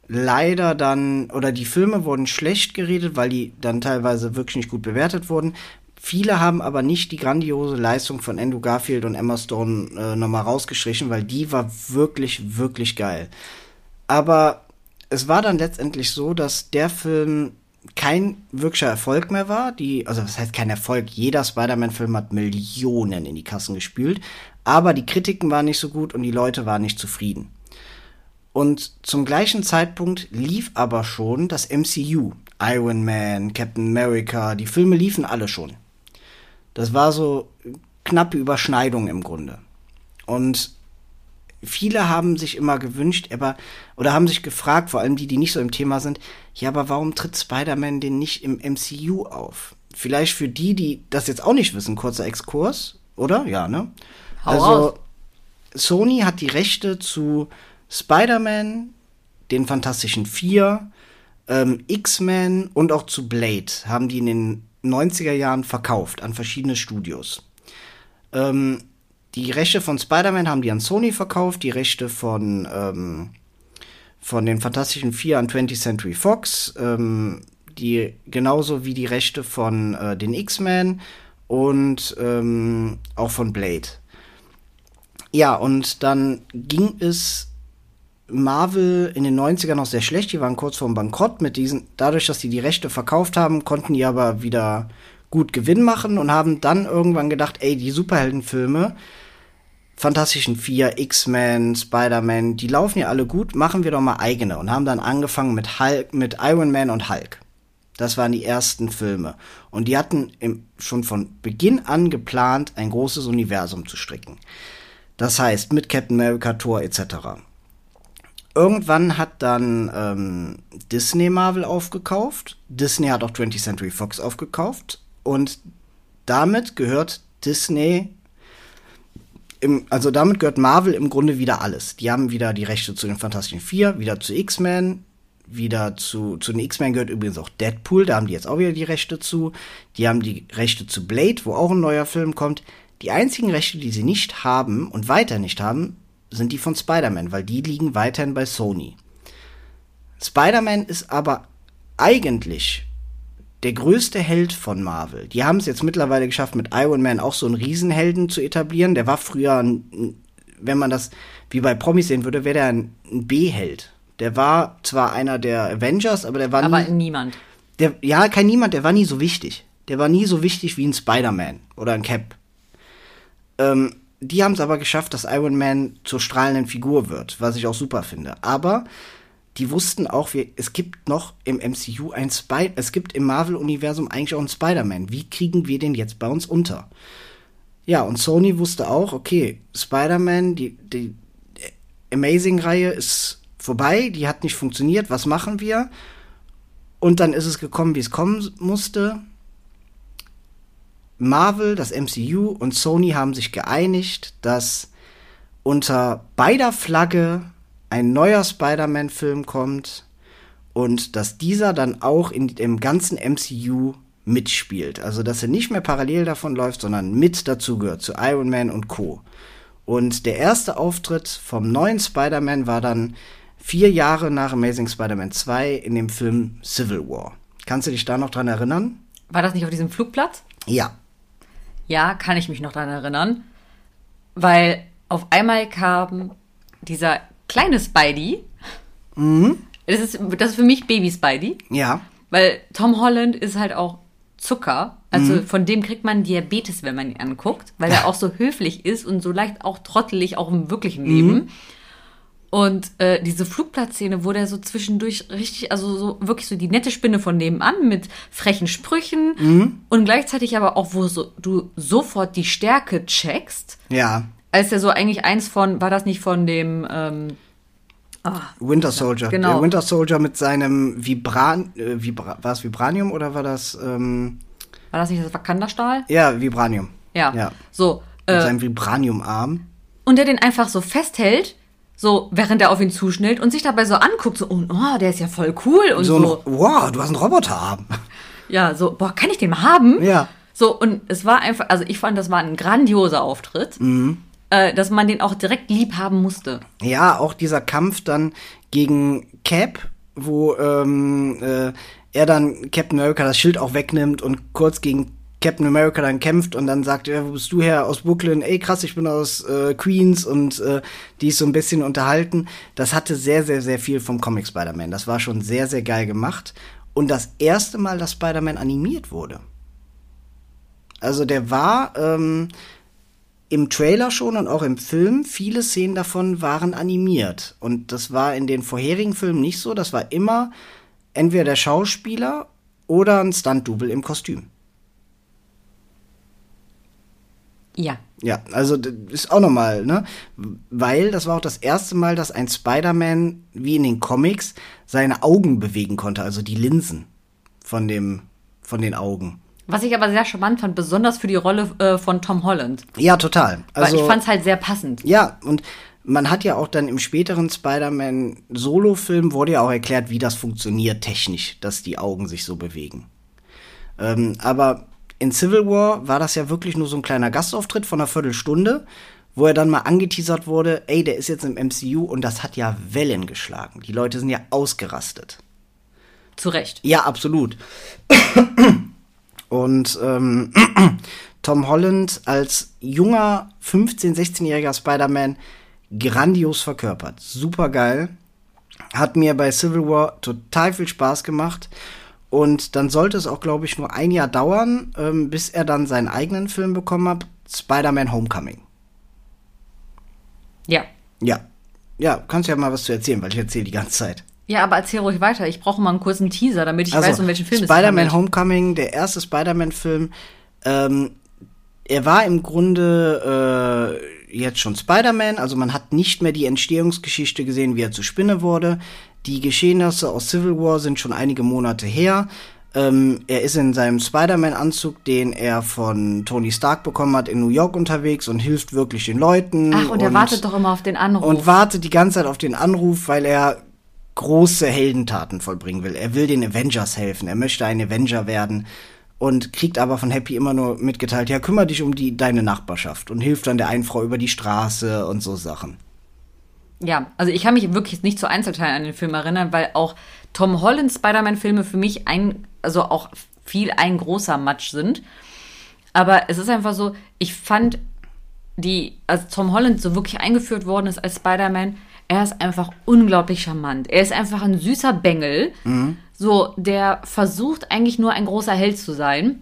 leider dann, oder die Filme wurden schlecht geredet, weil die dann teilweise wirklich nicht gut bewertet wurden. Viele haben aber nicht die grandiose Leistung von Andrew Garfield und Emma Stone äh, nochmal rausgestrichen, weil die war wirklich, wirklich geil. Aber es war dann letztendlich so, dass der Film kein wirklicher Erfolg mehr war. Die, also das heißt kein Erfolg. Jeder Spider-Man-Film hat Millionen in die Kassen gespült. Aber die Kritiken waren nicht so gut und die Leute waren nicht zufrieden. Und zum gleichen Zeitpunkt lief aber schon das MCU. Iron Man, Captain America, die Filme liefen alle schon. Das war so knappe Überschneidung im Grunde. Und viele haben sich immer gewünscht, aber, oder haben sich gefragt, vor allem die, die nicht so im Thema sind, ja, aber warum tritt Spider-Man denn nicht im MCU auf? Vielleicht für die, die das jetzt auch nicht wissen, kurzer Exkurs, oder? Ja, ne? Hau also, raus. Sony hat die Rechte zu Spider-Man, den Fantastischen Vier, ähm, X-Men und auch zu Blade haben die in den 90er Jahren verkauft an verschiedene Studios. Ähm, die Rechte von Spider-Man haben die an Sony verkauft, die Rechte von, ähm, von den Fantastischen Vier an 20th Century Fox, ähm, die genauso wie die Rechte von äh, den X-Men und ähm, auch von Blade. Ja, und dann ging es Marvel in den 90ern noch sehr schlecht. Die waren kurz vorm Bankrott mit diesen, dadurch, dass die die Rechte verkauft haben, konnten die aber wieder gut Gewinn machen und haben dann irgendwann gedacht, ey, die Superheldenfilme, Fantastischen Vier, X-Men, Spider-Man, die laufen ja alle gut, machen wir doch mal eigene und haben dann angefangen mit Hulk, mit Iron Man und Hulk. Das waren die ersten Filme. Und die hatten im, schon von Beginn an geplant, ein großes Universum zu stricken. Das heißt, mit Captain America, Thor etc. Irgendwann hat dann ähm, Disney Marvel aufgekauft. Disney hat auch 20th Century Fox aufgekauft. Und damit gehört Disney, im, also damit gehört Marvel im Grunde wieder alles. Die haben wieder die Rechte zu den Fantastischen Vier, wieder zu X-Men, wieder zu, zu den X-Men gehört übrigens auch Deadpool, da haben die jetzt auch wieder die Rechte zu. Die haben die Rechte zu Blade, wo auch ein neuer Film kommt. Die einzigen Rechte, die sie nicht haben und weiter nicht haben, sind die von Spider-Man, weil die liegen weiterhin bei Sony. Spider-Man ist aber eigentlich der größte Held von Marvel. Die haben es jetzt mittlerweile geschafft, mit Iron Man auch so einen Riesenhelden zu etablieren. Der war früher, ein, wenn man das wie bei Promis sehen würde, wäre der ein, ein B-Held. Der war zwar einer der Avengers, aber der war Aber nie, niemand. der, ja, kein niemand, der war nie so wichtig. Der war nie so wichtig wie ein Spider-Man oder ein Cap. Ähm, die haben es aber geschafft, dass Iron Man zur strahlenden Figur wird, was ich auch super finde. Aber die wussten auch, wir, es gibt noch im MCU ein Spy es gibt im Marvel-Universum eigentlich auch einen Spider-Man. Wie kriegen wir den jetzt bei uns unter? Ja, und Sony wusste auch, okay, Spider-Man, die, die Amazing-Reihe ist vorbei, die hat nicht funktioniert, was machen wir? Und dann ist es gekommen, wie es kommen musste. Marvel, das MCU und Sony haben sich geeinigt, dass unter beider Flagge ein neuer Spider-Man-Film kommt und dass dieser dann auch in dem ganzen MCU mitspielt. Also, dass er nicht mehr parallel davon läuft, sondern mit dazugehört zu Iron Man und Co. Und der erste Auftritt vom neuen Spider-Man war dann vier Jahre nach Amazing Spider-Man 2 in dem Film Civil War. Kannst du dich da noch dran erinnern? War das nicht auf diesem Flugplatz? Ja. Ja, kann ich mich noch daran erinnern. Weil auf einmal kam dieser kleine Spidey. Das, ist, das ist für mich Baby Spidey. Ja. Weil Tom Holland ist halt auch Zucker. Also von dem kriegt man Diabetes, wenn man ihn anguckt, weil er auch so höflich ist und so leicht auch trottelig, auch im wirklichen Leben. Und äh, diese Flugplatzszene, wo der so zwischendurch richtig, also so wirklich so die nette Spinne von nebenan mit frechen Sprüchen und gleichzeitig aber auch, wo so, du sofort die Stärke checkst, Ja. als der so eigentlich eins von, war das nicht von dem, ähm, Winter Soldier. Genau. Der Winter Soldier mit seinem Vibran, äh, Vibra war es Vibranium oder war das, ähm, war das nicht das Wakanda-Stahl? ja, Vibranium. Ja. Ja. So, Mit äh, seinem Vibraniumarm. und der den einfach so festhält, so während er auf ihn zuschnellt und sich dabei so anguckt, so, oh, oh der ist ja voll cool und So, so. ein, wow, du hast einen Roboterarm. Ja, so, boah, kann ich den mal haben? Ja. So, und es war einfach, also ich fand, das war ein grandioser Auftritt, Mhm. äh, dass man den auch direkt lieb haben musste. Ja, auch dieser Kampf dann gegen Cap, wo ähm, äh, er dann Captain America das Schild auch wegnimmt und kurz gegen Captain America dann kämpft und dann sagt er, wo bist du her? Aus Brooklyn. Ey, krass, ich bin aus äh, Queens und äh, die ist so ein bisschen unterhalten. Das hatte sehr, sehr, sehr viel vom Comic Spider-Man. Das war schon sehr, sehr geil gemacht. Und das erste Mal, dass Spider-Man animiert wurde. Also der war ähm, im Trailer schon und auch im Film, viele Szenen davon waren animiert. Und das war in den vorherigen Filmen nicht so. Das war immer entweder der Schauspieler oder ein Stunt-Double im Kostüm. Ja. Ja, also das ist auch nochmal, ne? Weil das war auch das erste Mal, dass ein Spider-Man, wie in den Comics, seine Augen bewegen konnte, also die Linsen von dem, von den Augen. Was ich aber sehr charmant fand, besonders für die Rolle äh, von Tom Holland. Ja, total. Also, Weil ich fand es halt sehr passend. Ja, und man hat ja auch dann im späteren Spider-Man Solo-Film wurde ja auch erklärt, wie das funktioniert technisch, dass die Augen sich so bewegen. Ähm, aber in Civil War war das ja wirklich nur so ein kleiner Gastauftritt von einer Viertelstunde, wo er dann mal angeteasert wurde, ey, der ist jetzt im MCU und das hat ja Wellen geschlagen. Die Leute sind ja ausgerastet. Zu Recht. Ja, absolut. Und ähm, Tom Holland als junger 15-, 16-jähriger Spider-Man grandios verkörpert. Super geil. Hat mir bei Civil War total viel Spaß gemacht. Und dann sollte es auch, glaube ich, nur ein Jahr dauern, ähm, bis er dann seinen eigenen Film bekommen hat. Spider-Man Homecoming. Ja. Ja. Ja, kannst ja mal was zu erzählen, weil ich erzähle die ganze Zeit. Ja, aber erzähl ruhig weiter. Ich brauche mal einen kurzen Teaser, damit ich weiß, um welchen Film es Also, Spider-Man. Homecoming, der erste Spider-Man-Film, ähm, er war im Grunde äh, jetzt schon Spider-Man, also man hat nicht mehr die Entstehungsgeschichte gesehen, wie er zu Spinne wurde. Die Geschehnisse aus Civil War sind schon einige Monate her. Ähm, er ist in seinem Spider-Man-Anzug, den er von Tony Stark bekommen hat, in New York unterwegs und hilft wirklich den Leuten. Ach, und er wartet doch immer auf den Anruf. Und wartet die ganze Zeit auf den Anruf, weil er große Heldentaten vollbringen will. Er will den Avengers helfen. Er möchte ein Avenger werden. und kriegt aber von Happy immer nur mitgeteilt, ja, kümmere dich um die, deine Nachbarschaft und hilft dann der einen Frau über die Straße und so Sachen. Ja, also ich kann mich wirklich nicht zu Einzelteilen an den Film erinnern, weil auch Tom Holland Spider-Man-Filme für mich ein, also auch viel ein großer Match sind. Aber es ist einfach so, ich fand die, als Tom Holland so wirklich eingeführt worden ist als Spider-Man, er ist einfach unglaublich charmant. Er ist einfach ein süßer Bengel, mhm. so der versucht eigentlich nur ein großer Held zu sein.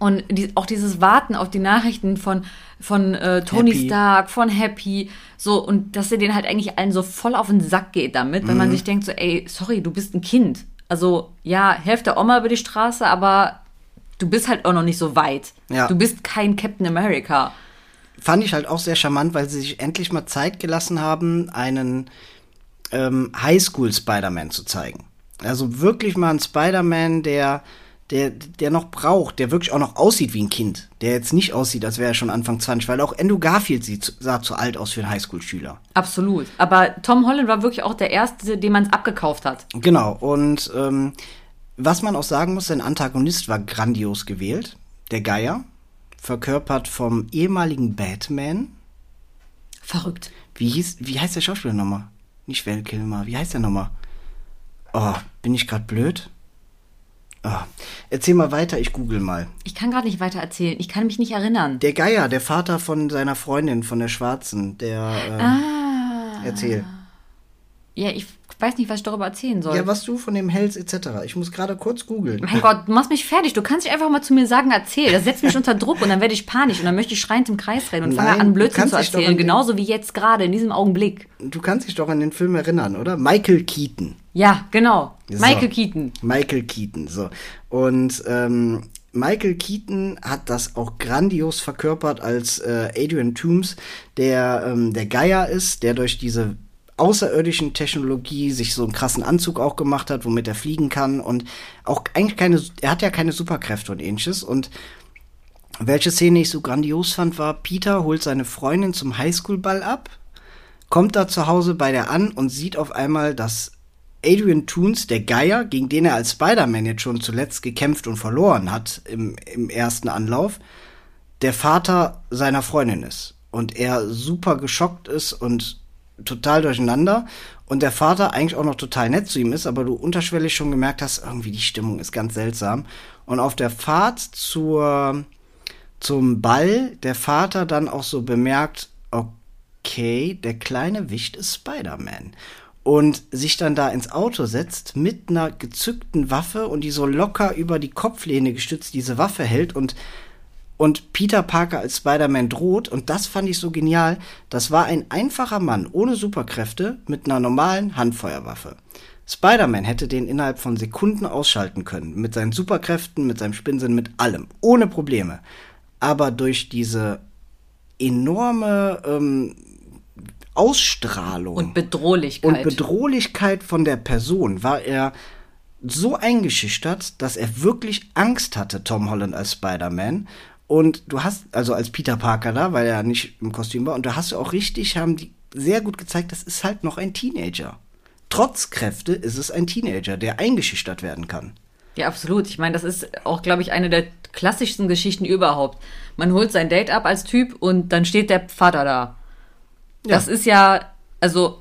Und die, auch dieses Warten auf die Nachrichten von, von äh, Tony Happy. Stark, von Happy, so, und dass er den halt eigentlich allen so voll auf den Sack geht damit, wenn mhm. man sich denkt, so, ey, sorry, du bist ein Kind. Also, ja, helft der Oma über die Straße, aber du bist halt auch noch nicht so weit. Ja. Du bist kein Captain America. Fand ich halt auch sehr charmant, weil sie sich endlich mal Zeit gelassen haben, einen ähm, Highschool-Spider-Man zu zeigen. Also wirklich mal ein Spider-Man, der der, der noch braucht, der wirklich auch noch aussieht wie ein Kind, der jetzt nicht aussieht, als wäre er schon Anfang 20, weil auch Andrew Garfield sieht, sah zu alt aus für einen Highschool-Schüler. Absolut. Aber Tom Holland war wirklich auch der Erste, dem man es abgekauft hat. Genau. Und ähm, was man auch sagen muss, sein Antagonist war grandios gewählt. Der Geier, verkörpert vom ehemaligen Batman. Verrückt. Wie, hieß, wie heißt der Schauspieler nochmal? Nicht Val Kilmer, wie heißt der nochmal? Oh, bin ich gerade blöd? Ah, erzähl mal weiter, ich google mal. Ich kann gerade nicht weiter erzählen. Ich kann mich nicht erinnern. Der Geier, der Vater von seiner Freundin, von der Schwarzen, der. Äh, ah. Erzähl. Ja, ich weiß nicht, was ich darüber erzählen soll. Ja, was du von dem hältst, etc. Ich muss gerade kurz googeln. Mein Gott, du machst mich fertig. Du kannst nicht einfach mal zu mir sagen, erzähl. Das setzt mich unter Druck und dann werde ich panisch und dann möchte ich schreiend im Kreis rennen und fange an, Blödsinn zu erzählen. Genauso wie jetzt gerade, in diesem Augenblick. Du kannst dich doch an den Film erinnern, oder? Michael Keaton. Ja, genau. So. Michael Keaton. Michael Keaton, so. Und ähm, Michael Keaton hat das auch grandios verkörpert als äh, Adrian Toomes, der ähm, der Geier ist, der durch diese außerirdischen Technologie sich so einen krassen Anzug auch gemacht hat, womit er fliegen kann und auch eigentlich keine, er hat ja keine Superkräfte und ähnliches und welche Szene ich so grandios fand, war, Peter holt seine Freundin zum Highschoolball ab, kommt da zu Hause bei der an und sieht auf einmal, dass Adrian Toons, der Geier, gegen den er als Spider-Man jetzt schon zuletzt gekämpft und verloren hat im, im ersten Anlauf, der Vater seiner Freundin ist. Und er super geschockt ist und total durcheinander und der Vater eigentlich auch noch total nett zu ihm ist, aber du unterschwellig schon gemerkt hast, irgendwie die Stimmung ist ganz seltsam. Und auf der Fahrt zur, zum Ball der Vater dann auch so bemerkt, okay, der kleine Wicht ist Spider-Man. Und sich dann da ins Auto setzt mit einer gezückten Waffe und die so locker über die Kopflehne gestützt diese Waffe hält und und Peter Parker als Spider-Man droht. Und das fand ich so genial. Das war ein einfacher Mann ohne Superkräfte mit einer normalen Handfeuerwaffe. Spider-Man hätte den innerhalb von Sekunden ausschalten können. Mit seinen Superkräften, mit seinem Spinnsinn, mit allem. Ohne Probleme. Aber durch diese enorme ähm, Ausstrahlung und Bedrohlichkeit. und Bedrohlichkeit von der Person war er so eingeschüchtert, dass er wirklich Angst hatte, Tom Holland als Spider-Man. Und du hast, also als Peter Parker da, weil er nicht im Kostüm war, und da hast du auch richtig, haben die sehr gut gezeigt, das ist halt noch ein Teenager. Trotz Kräfte ist es ein Teenager, der eingeschüchtert werden kann. Ja, absolut. Ich meine, das ist auch, glaube ich, eine der klassischsten Geschichten überhaupt. Man holt sein Date ab als Typ und dann steht der Vater da. Ja. Das ist ja, also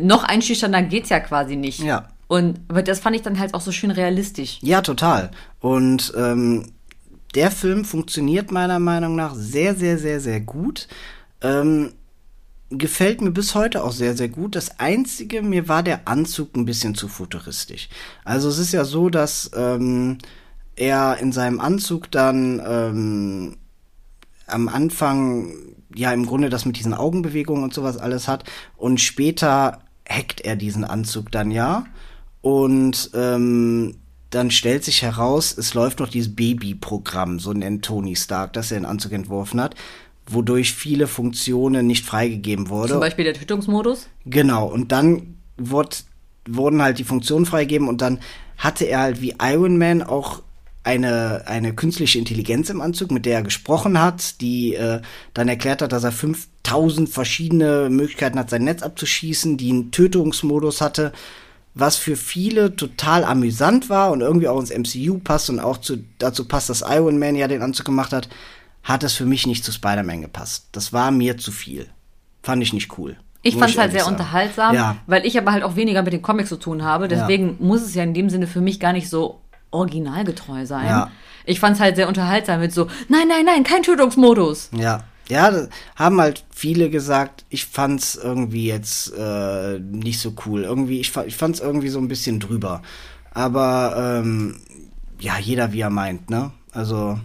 noch einschüchternder geht's ja quasi nicht. Ja. Und aber das fand ich dann halt auch so schön realistisch. Ja, total. Und ähm, der Film funktioniert meiner Meinung nach sehr, sehr, sehr, sehr gut. Ähm, gefällt mir bis heute auch sehr, sehr gut. Das Einzige, mir war der Anzug ein bisschen zu futuristisch. Also es ist ja so, dass ähm, er in seinem Anzug dann ähm, am Anfang ja im Grunde das mit diesen Augenbewegungen und sowas alles hat und später hackt er diesen Anzug dann ja und ähm, dann stellt sich heraus, es läuft noch dieses Baby-Programm, so nennt Tony Stark, das er in Anzug entworfen hat, wodurch viele Funktionen nicht freigegeben wurden. Zum Beispiel der Tötungsmodus? Genau, und dann wurde, wurden halt die Funktionen freigegeben und dann hatte er halt wie Iron Man auch eine, eine künstliche Intelligenz im Anzug, mit der er gesprochen hat, die äh, dann erklärt hat, dass er 5000 verschiedene Möglichkeiten hat, sein Netz abzuschießen, die einen Tötungsmodus hatte was für viele total amüsant war und irgendwie auch ins MCU passt und auch zu, dazu passt, dass Iron Man ja den Anzug gemacht hat, hat es für mich nicht zu Spider-Man gepasst. Das war mir zu viel. Fand ich nicht cool. Ich fand es halt sehr sagen. unterhaltsam, Ja. weil ich aber halt auch weniger mit den Comics zu tun habe. Deswegen muss es ja in dem Sinne für mich gar nicht so originalgetreu sein. Ja. Ich fand es halt sehr unterhaltsam mit so, nein, nein, nein, kein Tötungsmodus. Ja, ja, haben halt viele gesagt. Ich fand's irgendwie jetzt äh, nicht so cool. Irgendwie, ich, ich fand's irgendwie so ein bisschen drüber. Aber ähm, ja, jeder wie er meint, ne? Also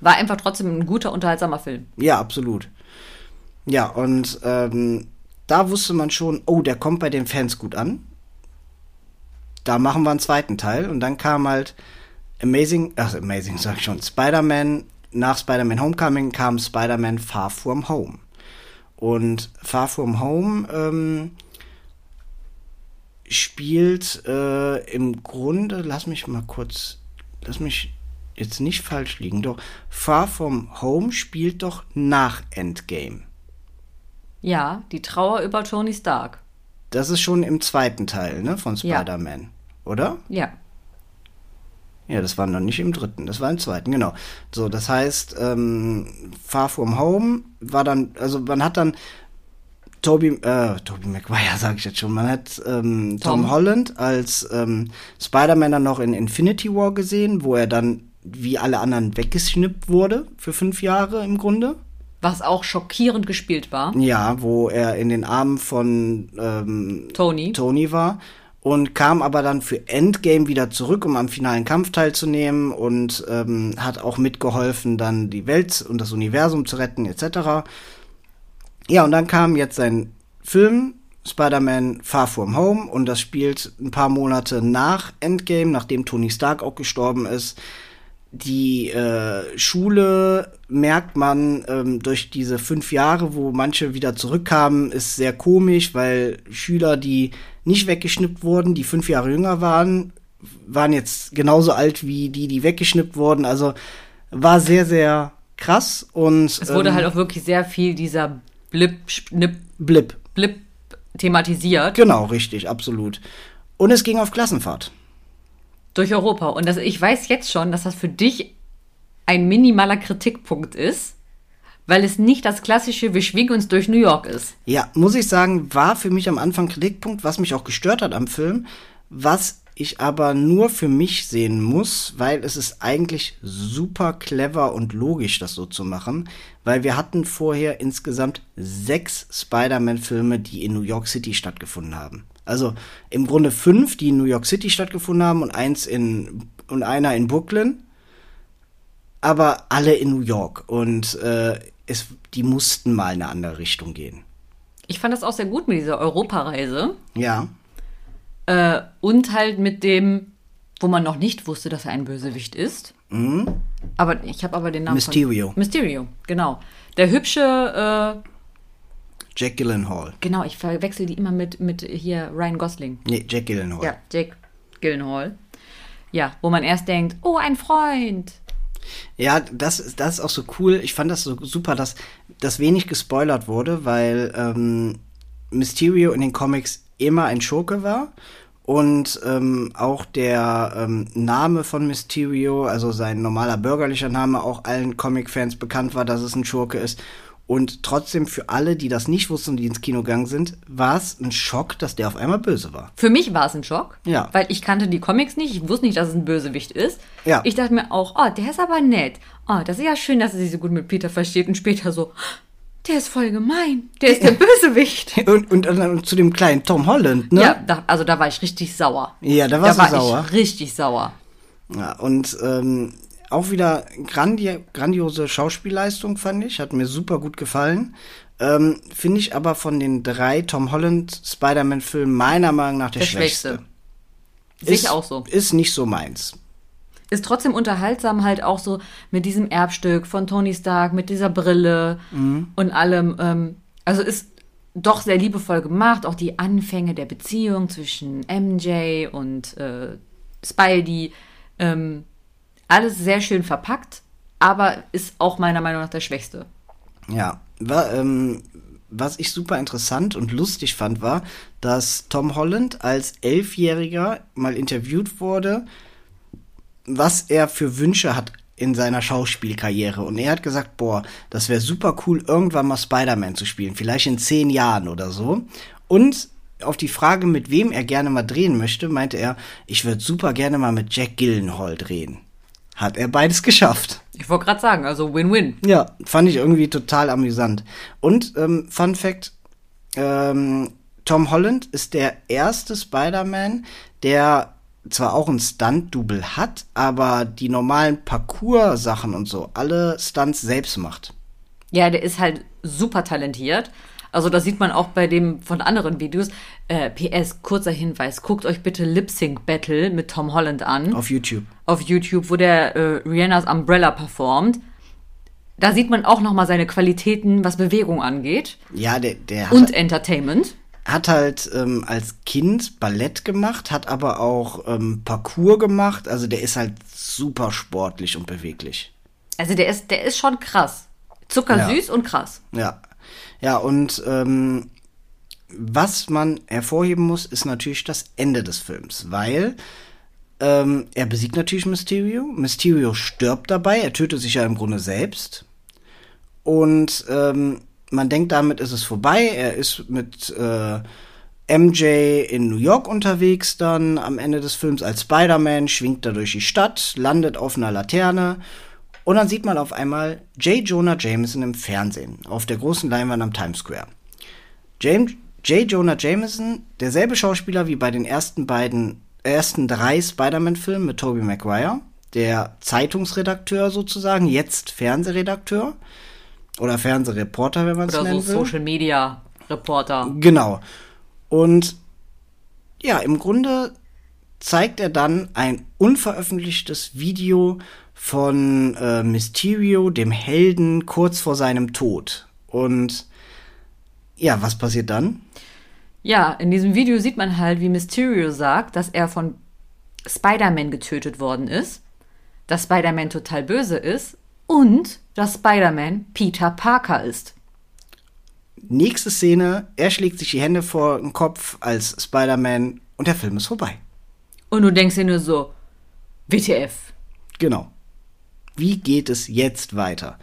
War einfach trotzdem ein guter, unterhaltsamer Film. ja, absolut. Ja, und ähm, da wusste man schon, oh, der kommt bei den Fans gut an. Da machen wir einen zweiten Teil und dann kam halt Amazing, ach Amazing sag ich schon, Spider-Man, nach Spider-Man Homecoming kam Spider-Man Far From Home. Und Far From Home ähm, spielt äh, im Grunde, lass mich mal kurz, lass mich jetzt nicht falsch liegen, doch Far From Home spielt doch nach Endgame. Ja, die Trauer über Tony Stark. Das ist schon im zweiten Teil, ne, von Ja. Spider-Man, oder? Ja. Ja, das war noch nicht im dritten, das war im zweiten, genau. So, das heißt, ähm, Far From Home war dann, also man hat dann Toby, äh, Toby Maguire sage ich jetzt schon, man hat ähm, Tom. Tom. Holland als ähm, Spider-Man dann noch in Infinity War gesehen, wo er dann wie alle anderen weggeschnippt wurde für fünf Jahre im Grunde. Was auch schockierend gespielt war. Ja, wo er in den Armen von ähm, Tony. Tony war und kam aber dann für Endgame wieder zurück, um am finalen Kampf teilzunehmen und ähm, hat auch mitgeholfen, dann die Welt und das Universum zu retten etc. Ja, und dann kam jetzt sein Film Spider-Man Far From Home und das spielt ein paar Monate nach Endgame, nachdem Tony Stark auch gestorben ist. Die äh, Schule merkt man ähm, durch diese fünf Jahre, wo manche wieder zurückkamen, ist sehr komisch, weil Schüler, die nicht weggeschnippt wurden, die fünf Jahre jünger waren, waren jetzt genauso alt wie die, die weggeschnippt wurden. Also war sehr, sehr krass und Es wurde ähm, halt auch wirklich sehr viel dieser Blip, Schnip, Blip. Blip thematisiert Genau, richtig, absolut. Und es ging auf Klassenfahrt. durch Europa. Und das, ich weiß jetzt schon, dass das für dich ein minimaler Kritikpunkt ist, weil es nicht das klassische Wir schwingen uns durch New York ist. Ja, muss ich sagen, war für mich am Anfang Kritikpunkt, was mich auch gestört hat am Film, was ich aber nur für mich sehen muss, weil es ist eigentlich super clever und logisch, das so zu machen, weil wir hatten vorher insgesamt sechs Spider-Man-Filme, die in New York City stattgefunden haben. Also im Grunde fünf, die in New York City stattgefunden haben und eins in und einer in Brooklyn, aber alle in New York und äh, es, die mussten mal in eine andere Richtung gehen. Ich fand das auch sehr gut mit dieser Europareise. Ja. Äh, und halt mit dem, wo man noch nicht wusste, dass er ein Bösewicht ist. Aber ich habe aber den Namen. Mhm. Mysterio. Von Mysterio, genau. Der hübsche, äh, Jack Gyllenhaal. genau, ich verwechsel die immer mit, mit hier Ryan Gosling. Nee, Jack Gyllenhaal. Ja, Jake Gyllenhaal. Ja, wo man erst denkt, oh, ein Freund. Ja, das, ist- das ist auch so cool. Ich fand das so super, dass das wenig gespoilert wurde, weil ähm, Mysterio in den Comics immer ein Schurke war. Und ähm, auch der ähm, Name von Mysterio, also sein normaler bürgerlicher Name, auch allen Comic-Fans bekannt war, dass es ein Schurke ist. Und trotzdem für alle, die das nicht wussten und die ins Kino gegangen sind, war es ein Schock, dass der auf einmal böse war. Für mich war es ein Schock, Ja. weil ich kannte die Comics nicht, ich wusste nicht, dass es ein Bösewicht ist. Ja. Ich dachte mir auch, oh, der ist aber nett. Oh, das ist ja schön, dass er sich so gut mit Peter versteht und später so, der ist voll gemein, der ist der Bösewicht. Und, und, und zu dem kleinen Tom Holland, ne? Ja, da, also da war ich richtig sauer. Ja, da da war sauer. ich richtig sauer. Ja, und ähm, auch wieder grandi grandiose Schauspielleistung, fand ich. Hat mir super gut gefallen. Ähm, Finde ich aber von den drei Tom Holland Spider-Man-Filmen meiner Meinung nach der, Der schwächste. schwächste. Sehe Ist- ich auch so. Ist nicht so meins. Ist trotzdem unterhaltsam halt auch so mit diesem Erbstück von Tony Stark, mit dieser Brille und allem. Ähm, also ist doch sehr liebevoll gemacht. Auch die Anfänge der Beziehung zwischen MJ und äh, Spidey. Ähm, alles sehr schön verpackt, aber ist auch meiner Meinung nach der schwächste. Ja. Wa ähm, was ich super interessant und lustig fand, war, dass Tom Holland als Elfjähriger mal interviewt wurde, was er für Wünsche hat in seiner Schauspielkarriere. Und er hat gesagt, boah, das wäre super cool, irgendwann mal Spider-Man zu spielen. Vielleicht in zehn Jahren oder so. Und auf die Frage, mit wem er gerne mal drehen möchte, meinte er, ich würde super gerne mal mit Jack Gillenhall drehen. Hat er beides geschafft. Ich wollte gerade sagen, also Win-Win. Ja, fand ich irgendwie total amüsant. Und ähm, Fun Fact, ähm, Tom Holland ist der erste Spider-Man, der zwar auch ein Stunt-Double hat, aber die normalen Parcours-Sachen und so, alle Stunts selbst macht. Ja, der ist halt super talentiert. Also das sieht man auch bei dem von anderen Videos. Äh, PS, kurzer Hinweis, guckt euch bitte Lip Sync Battle mit Tom Holland an. Auf YouTube. Auf YouTube, wo der äh, Rihannas Umbrella performt. Da sieht man auch nochmal seine Qualitäten, was Bewegung angeht. Ja, der, der hat, Und Entertainment. hat halt ähm, als Kind Ballett gemacht, hat aber auch ähm, Parcours gemacht. Also der ist halt super sportlich und beweglich. Also der ist, der ist schon krass. Zuckersüß und krass. Ja. Ja, und ähm, was man hervorheben muss, ist natürlich das Ende des Films, weil ähm, er besiegt natürlich Mysterio. Mysterio stirbt dabei, er tötet sich ja im Grunde selbst. Und ähm, man denkt, damit ist es vorbei. Er ist mit äh, MJ in New York unterwegs dann am Ende des Films als Spider-Man, schwingt da durch die Stadt, landet auf einer Laterne und dann sieht man auf einmal J. Jonah Jameson im Fernsehen, auf der großen Leinwand am Times Square. James, J. Jonah Jameson, derselbe Schauspieler wie bei den ersten beiden, ersten drei Spider-Man-Filmen mit Tobey Maguire, der Zeitungsredakteur sozusagen, jetzt Fernsehredakteur oder Fernsehreporter, wenn man es Oder so nennen will. Social Media Reporter. Genau. Und ja, im Grunde zeigt er dann ein unveröffentlichtes Video von äh, Mysterio, dem Helden, kurz vor seinem Tod. Und ja, was passiert dann? Ja, in diesem Video sieht man halt, wie Mysterio sagt, dass er von Spider-Man getötet worden ist, dass Spider-Man total böse ist und dass Spider-Man Peter Parker ist. Nächste Szene, er schlägt sich die Hände vor den Kopf als Spider-Man und der Film ist vorbei. Und du denkst dir nur so, WTF. Genau. Wie geht es jetzt weiter?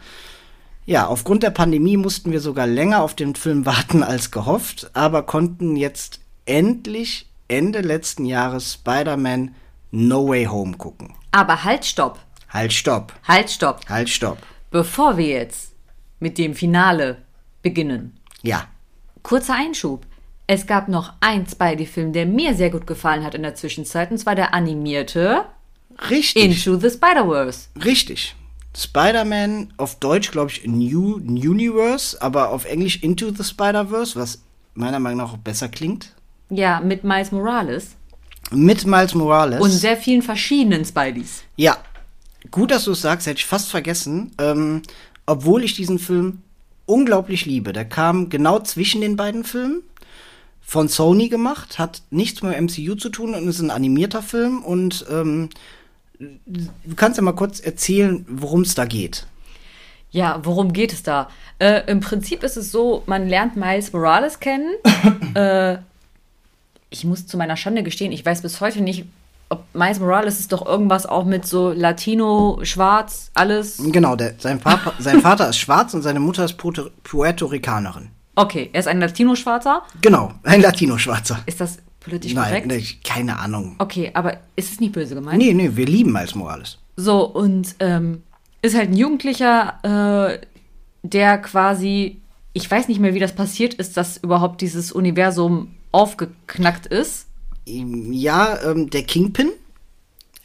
Ja, aufgrund der Pandemie mussten wir sogar länger auf den Film warten als gehofft, aber konnten jetzt endlich Ende letzten Jahres Spider-Man No Way Home gucken. Aber halt, stopp. Halt, stopp. Halt, stopp. Halt, stopp. Bevor wir jetzt mit dem Finale beginnen, Ja. kurzer Einschub. Es gab noch ein Spidey-Film, der mir sehr gut gefallen hat in der Zwischenzeit, und zwar der animierte Richtig. Into the Spider-Verse. Richtig. Spider-Man auf Deutsch, glaube ich, New Universe, aber auf Englisch Into the Spider-Verse, was meiner Meinung nach auch besser klingt. Ja, mit Miles Morales Mit Miles Morales. und sehr vielen verschiedenen Spideys. Ja, gut, dass du es sagst, hätte ich fast vergessen. Ähm, obwohl ich diesen Film unglaublich liebe. Der kam genau zwischen den beiden Filmen. Von Sony gemacht, hat nichts mit dem MCU zu tun und ist ein animierter Film. Und ähm, du kannst ja mal kurz erzählen, worum es da geht. Ja, worum geht es da? Äh, Im Prinzip ist es so, man lernt Miles Morales kennen. äh, ich muss zu meiner Schande gestehen, ich weiß bis heute nicht, ob Miles Morales ist doch irgendwas auch mit so Latino, Schwarz, alles. Genau, der, sein, Papa, sein Vater ist schwarz und seine Mutter ist Puerto, Puerto Ricanerin. Okay, er ist ein Latino-Schwarzer. Genau, ein Latino-Schwarzer. Ist das politisch Nein, korrekt? ne, keine Ahnung. Okay, aber ist es nicht böse gemeint? Nee, nee, wir lieben Miles Morales. So, und ähm, ist halt ein Jugendlicher, äh, der quasi, ich weiß nicht mehr, wie das passiert ist, dass überhaupt dieses Universum aufgeknackt ist. Ja, ähm, der Kingpin,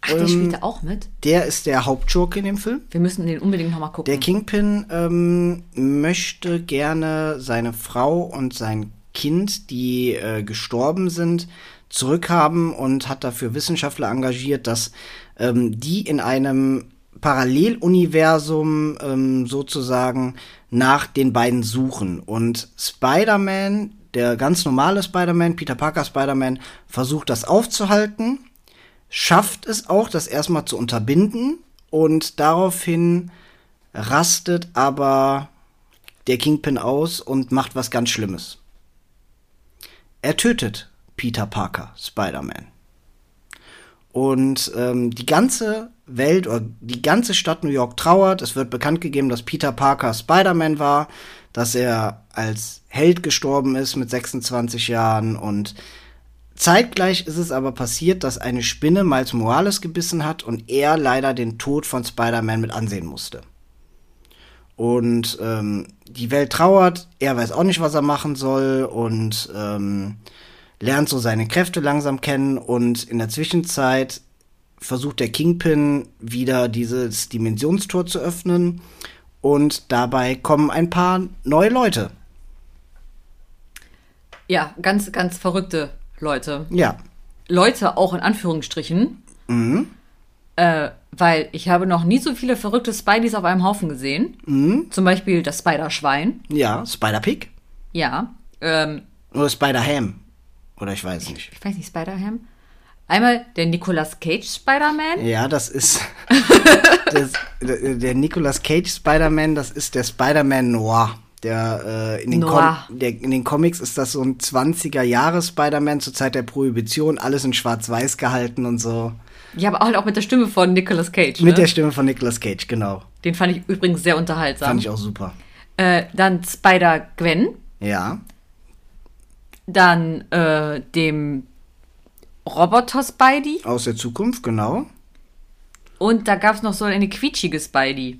Ach, der Ähm, spielt da auch mit. der ist der Hauptjoke in dem Film. Wir müssen den unbedingt nochmal gucken. Der Kingpin ähm, möchte gerne seine Frau und sein Kind, die äh, gestorben sind, zurückhaben und hat dafür Wissenschaftler engagiert, dass ähm, die in einem Paralleluniversum ähm, sozusagen nach den beiden suchen. Und Spider-Man, der ganz normale Spider-Man, Peter Parker Spider-Man, versucht das aufzuhalten schafft es auch, das erstmal zu unterbinden und daraufhin rastet aber der Kingpin aus und macht was ganz Schlimmes. Er tötet Peter Parker, Spider-Man. Und ähm, die ganze Welt oder die ganze Stadt New York trauert. Es wird bekannt gegeben, dass Peter Parker Spider-Man war, dass er als Held gestorben ist mit 26 Jahren und zeitgleich ist es aber passiert, dass eine Spinne Miles Morales gebissen hat und er leider den Tod von Spider-Man mit ansehen musste. Und ähm, die Welt trauert, er weiß auch nicht, was er machen soll und ähm, lernt so seine Kräfte langsam kennen und in der Zwischenzeit versucht der Kingpin wieder dieses Dimensionstor zu öffnen und dabei kommen ein paar neue Leute. Ja, ganz, ganz verrückte Leute. Ja. Leute auch in Anführungsstrichen. Mhm. Äh, weil ich habe noch nie so viele verrückte Spideys auf einem Haufen gesehen. Mhm. Zum Beispiel das Spider-Schwein. Ja, Spider-Pig Ja. Ähm, oder Spider-Ham. Oder ich weiß nicht. ich weiß nicht, Spider-Ham. Einmal der Nicolas Cage Spider-Man. Ja, das ist das, der, der Nicolas Cage Spider-Man, das ist der Spider-Man Noir. Der, äh, in, der in den Comics ist das so ein 20er Jahre Spider-Man zur Zeit der Prohibition, alles in schwarz-weiß gehalten und so. Ja, aber auch, auch mit der Stimme von Nicolas Cage. Mit ne? der Stimme von Nicolas Cage, genau. Den fand ich übrigens sehr unterhaltsam. Fand ich auch super. Äh, dann Spider-Gwen. Ja. Dann äh, dem Roboter Spidey. Aus der Zukunft, genau. Und da gab es noch so eine quietschige Spidey.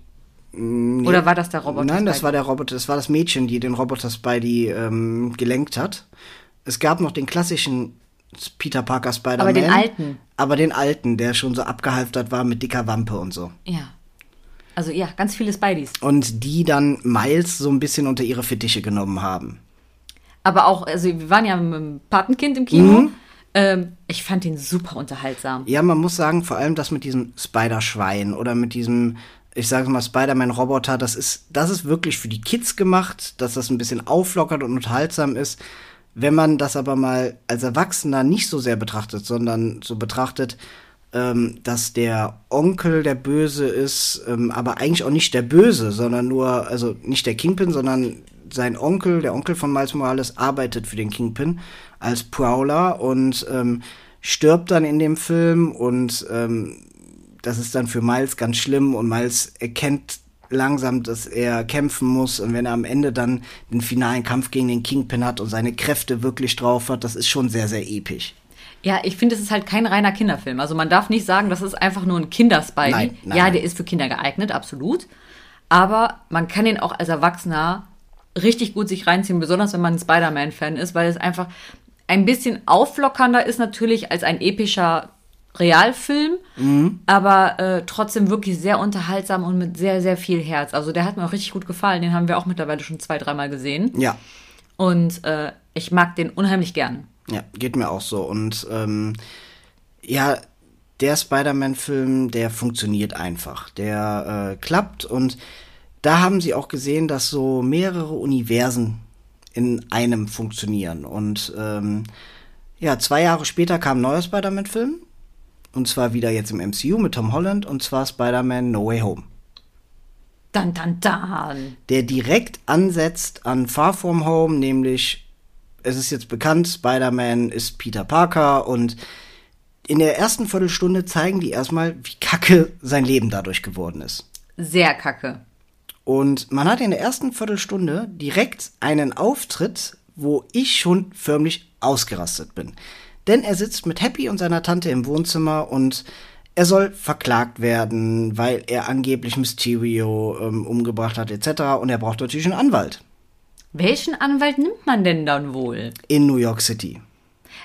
Oder war das der Roboter Nein, das Spidey? war der Roboter, das war das Mädchen, die den Roboter Spidey ähm, gelenkt hat. Es gab noch den klassischen Peter Parker Spider-Man. Aber den alten. Aber den alten, der schon so abgehalftert war mit dicker Wampe und so. Ja. Also ja, ganz viele Spideys. Und die dann Miles so ein bisschen unter ihre Fittiche genommen haben. Aber auch, also wir waren ja mit dem Patenkind im Kino. Mhm. Ähm, ich fand den super unterhaltsam. Ja, man muss sagen, vor allem das mit diesem Spider-Schwein oder mit diesem, ich sage mal, Spider-Man-Roboter, das ist, das ist wirklich für die Kids gemacht, dass das ein bisschen auflockert und unterhaltsam ist. Wenn man das aber mal als Erwachsener nicht so sehr betrachtet, sondern so betrachtet, ähm, dass der Onkel der Böse ist, ähm, aber eigentlich auch nicht der Böse, sondern nur, also nicht der Kingpin, sondern sein Onkel, der Onkel von Miles Morales, arbeitet für den Kingpin als Prowler und ähm, stirbt dann in dem Film und ähm, das ist dann für Miles ganz schlimm und Miles erkennt langsam, dass er kämpfen muss und wenn er am Ende dann den finalen Kampf gegen den Kingpin hat und seine Kräfte wirklich drauf hat, das ist schon sehr, sehr episch. Ja, ich finde, es ist halt kein reiner Kinderfilm. Also man darf nicht sagen, das ist einfach nur ein Kinderspidey. Ja, der ist für Kinder geeignet, absolut. Aber man kann den auch als Erwachsener richtig gut sich reinziehen, besonders wenn man ein Spider-Man-Fan ist, weil es einfach ein bisschen auflockernder ist natürlich als ein epischer Realfilm, Mhm. aber äh, trotzdem wirklich sehr unterhaltsam und mit sehr, sehr viel Herz. Also der hat mir auch richtig gut gefallen. Den haben wir auch mittlerweile schon zwei, dreimal gesehen. Ja, Und äh, ich mag den unheimlich gern. Ja, geht mir auch so. Und ähm, ja, der Spider-Man-Film, der funktioniert einfach. Der äh, klappt und da haben sie auch gesehen, dass so mehrere Universen in einem funktionieren. Und ähm, ja, zwei Jahre später kam ein neuer Spider-Man-Film. Und zwar wieder jetzt im MCU mit Tom Holland. Und zwar Spider-Man No Way Home. Dann, dann, dann. der direkt ansetzt an Far From Home, nämlich es ist jetzt bekannt, Spider-Man ist Peter Parker und in der ersten Viertelstunde zeigen die erstmal, wie kacke sein Leben dadurch geworden ist. Sehr kacke. Und man hat in der ersten Viertelstunde direkt einen Auftritt, wo ich schon förmlich ausgerastet bin. Denn er sitzt mit Happy und seiner Tante im Wohnzimmer und er soll verklagt werden, weil er angeblich Mysterio ähm, umgebracht hat etc. Und er braucht natürlich einen Anwalt Welchen Anwalt nimmt man denn dann wohl? in New York City.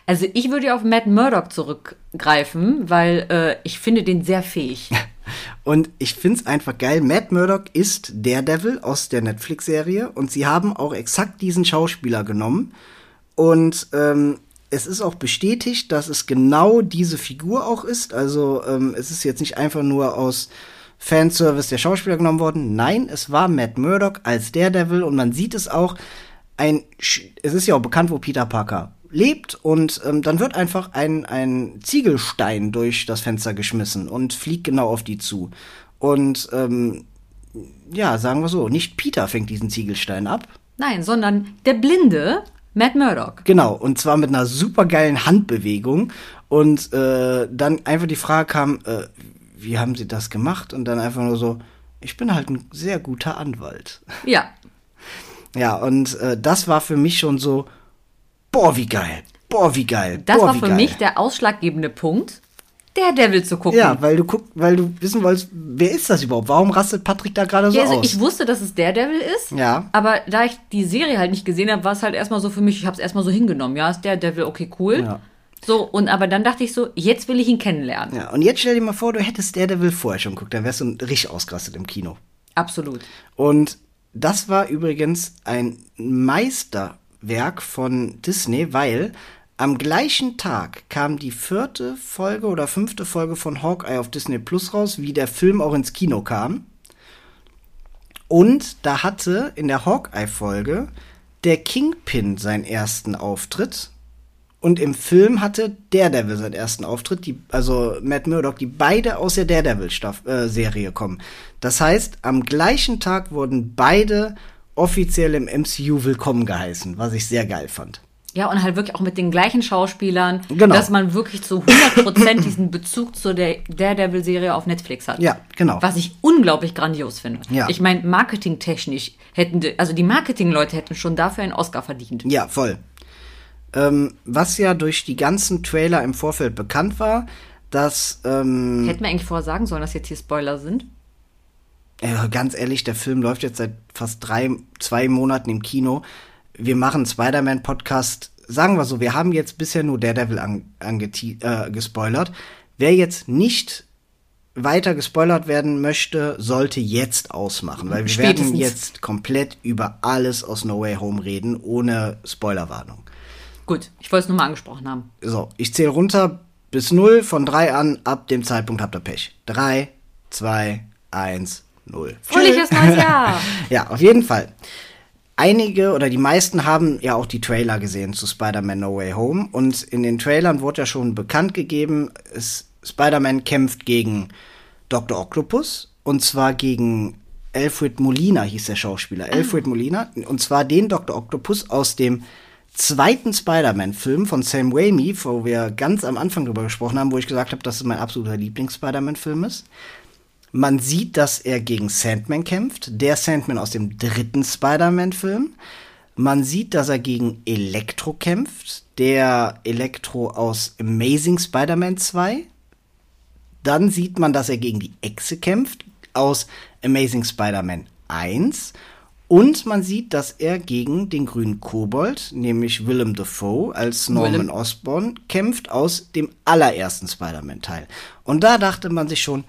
Also ich würde auf Matt Murdock zurückgreifen, weil äh, ich finde den sehr fähig. Und ich find's einfach geil. Matt Murdock ist Daredevil aus der Netflix-Serie und sie haben auch exakt diesen Schauspieler genommen. Und ähm, es ist auch bestätigt, dass es genau diese Figur auch ist. Also ähm, es ist jetzt nicht einfach nur aus Fanservice der Schauspieler genommen worden. Nein, es war Matt Murdock als Daredevil und man sieht es auch. Ein, es ist ja auch bekannt, wo Peter Parker lebt und ähm, dann wird einfach ein, ein Ziegelstein durch das Fenster geschmissen und fliegt genau auf die zu. Und ähm, ja, sagen wir so, nicht Peter fängt diesen Ziegelstein ab. Nein, sondern der blinde Matt Murdock. Genau, und zwar mit einer supergeilen Handbewegung. Und äh, dann einfach die Frage kam, äh, wie haben Sie das gemacht? Und dann einfach nur so, ich bin halt ein sehr guter Anwalt. Ja. Ja, und äh, das war für mich schon so, boah, wie geil. Boah, wie geil. Das boah, war für geil. mich der ausschlaggebende Punkt, Daredevil zu gucken. Ja, weil du guck, weil du wissen wolltest, wer ist das überhaupt? Warum rastet Patrick da gerade so Ja, also aus? ich wusste, dass es Daredevil ist. Ja. Aber da ich die Serie halt nicht gesehen habe, war es halt erstmal so für mich, ich habe es erstmal so hingenommen. Ja, ist Daredevil, okay, cool. Ja. So, und aber dann dachte ich so, jetzt will ich ihn kennenlernen. ja, und jetzt stell dir mal vor, du hättest Daredevil vorher schon geguckt, dann wärst du richtig ausgerastet im Kino. Absolut. Und das war übrigens ein Meisterwerk von Disney, weil am gleichen Tag kam die vierte Folge oder fünfte Folge von Hawkeye auf Disney Plus raus, wie der Film auch ins Kino kam. Und da hatte in der Hawkeye-Folge der Kingpin seinen ersten Auftritt. Und im Film hatte Daredevil seinen ersten Auftritt, die, also Matt Murdock, die beide aus der Daredevil-Serie kommen. Das heißt, am gleichen Tag wurden beide offiziell im MCU willkommen geheißen, was ich sehr geil fand. Ja, und halt wirklich auch mit den gleichen Schauspielern, Genau. dass man wirklich zu 100% diesen Bezug zu der Daredevil-Serie auf Netflix hat. Ja, genau. Was ich unglaublich grandios finde. Ja. Ich meine, marketingtechnisch hätten, die, also die Marketingleute hätten schon dafür einen Oscar verdient. Ja, voll. Ähm, was ja durch die ganzen Trailer im Vorfeld bekannt war, dass, ähm, Hätten wir eigentlich vorher sagen sollen, dass jetzt hier Spoiler sind? äh, ganz ehrlich, der Film läuft jetzt seit fast drei, zwei Monaten im Kino. Wir machen Spider-Man-Podcast. Sagen wir so, wir haben jetzt bisher nur Daredevil an, äh, gespoilert. Wer jetzt nicht weiter gespoilert werden möchte, sollte jetzt ausmachen, weil wir werden Spätestens. jetzt komplett über alles aus No Way Home reden, ohne Spoilerwarnung. Gut, ich wollte es nur mal angesprochen haben. So, ich zähle runter bis null von drei an. Ab dem Zeitpunkt habt ihr Pech. Drei, zwei, eins, null. Fröhliches neues Jahr! Ja, auf jeden Fall. Einige oder die meisten haben ja auch die Trailer gesehen zu Spider-Man No Way Home. Und in den Trailern wurde ja schon bekannt gegeben, Spider-Man kämpft gegen Dr. Octopus. Und zwar gegen Alfred Molina hieß der Schauspieler. Alfred Molina. Und zwar den Dr. Octopus aus dem zweiten Spider-Man-Film von Sam Raimi, wo wir ganz am Anfang drüber gesprochen haben, wo ich gesagt habe, dass es mein absoluter Lieblings-Spider-Man-Film ist. Man sieht, dass er gegen Sandman kämpft, der Sandman aus dem dritten Spider-Man-Film. Man sieht, dass er gegen Elektro kämpft, der Elektro aus Amazing Spider-Man 2. Dann sieht man, dass er gegen die Echse kämpft aus Amazing Spider-Man 1. Und man sieht, dass er gegen den grünen Kobold, nämlich Willem Dafoe als Norman Willem. Osborn, kämpft aus dem allerersten Spider-Man-Teil. Und da dachte man sich schon,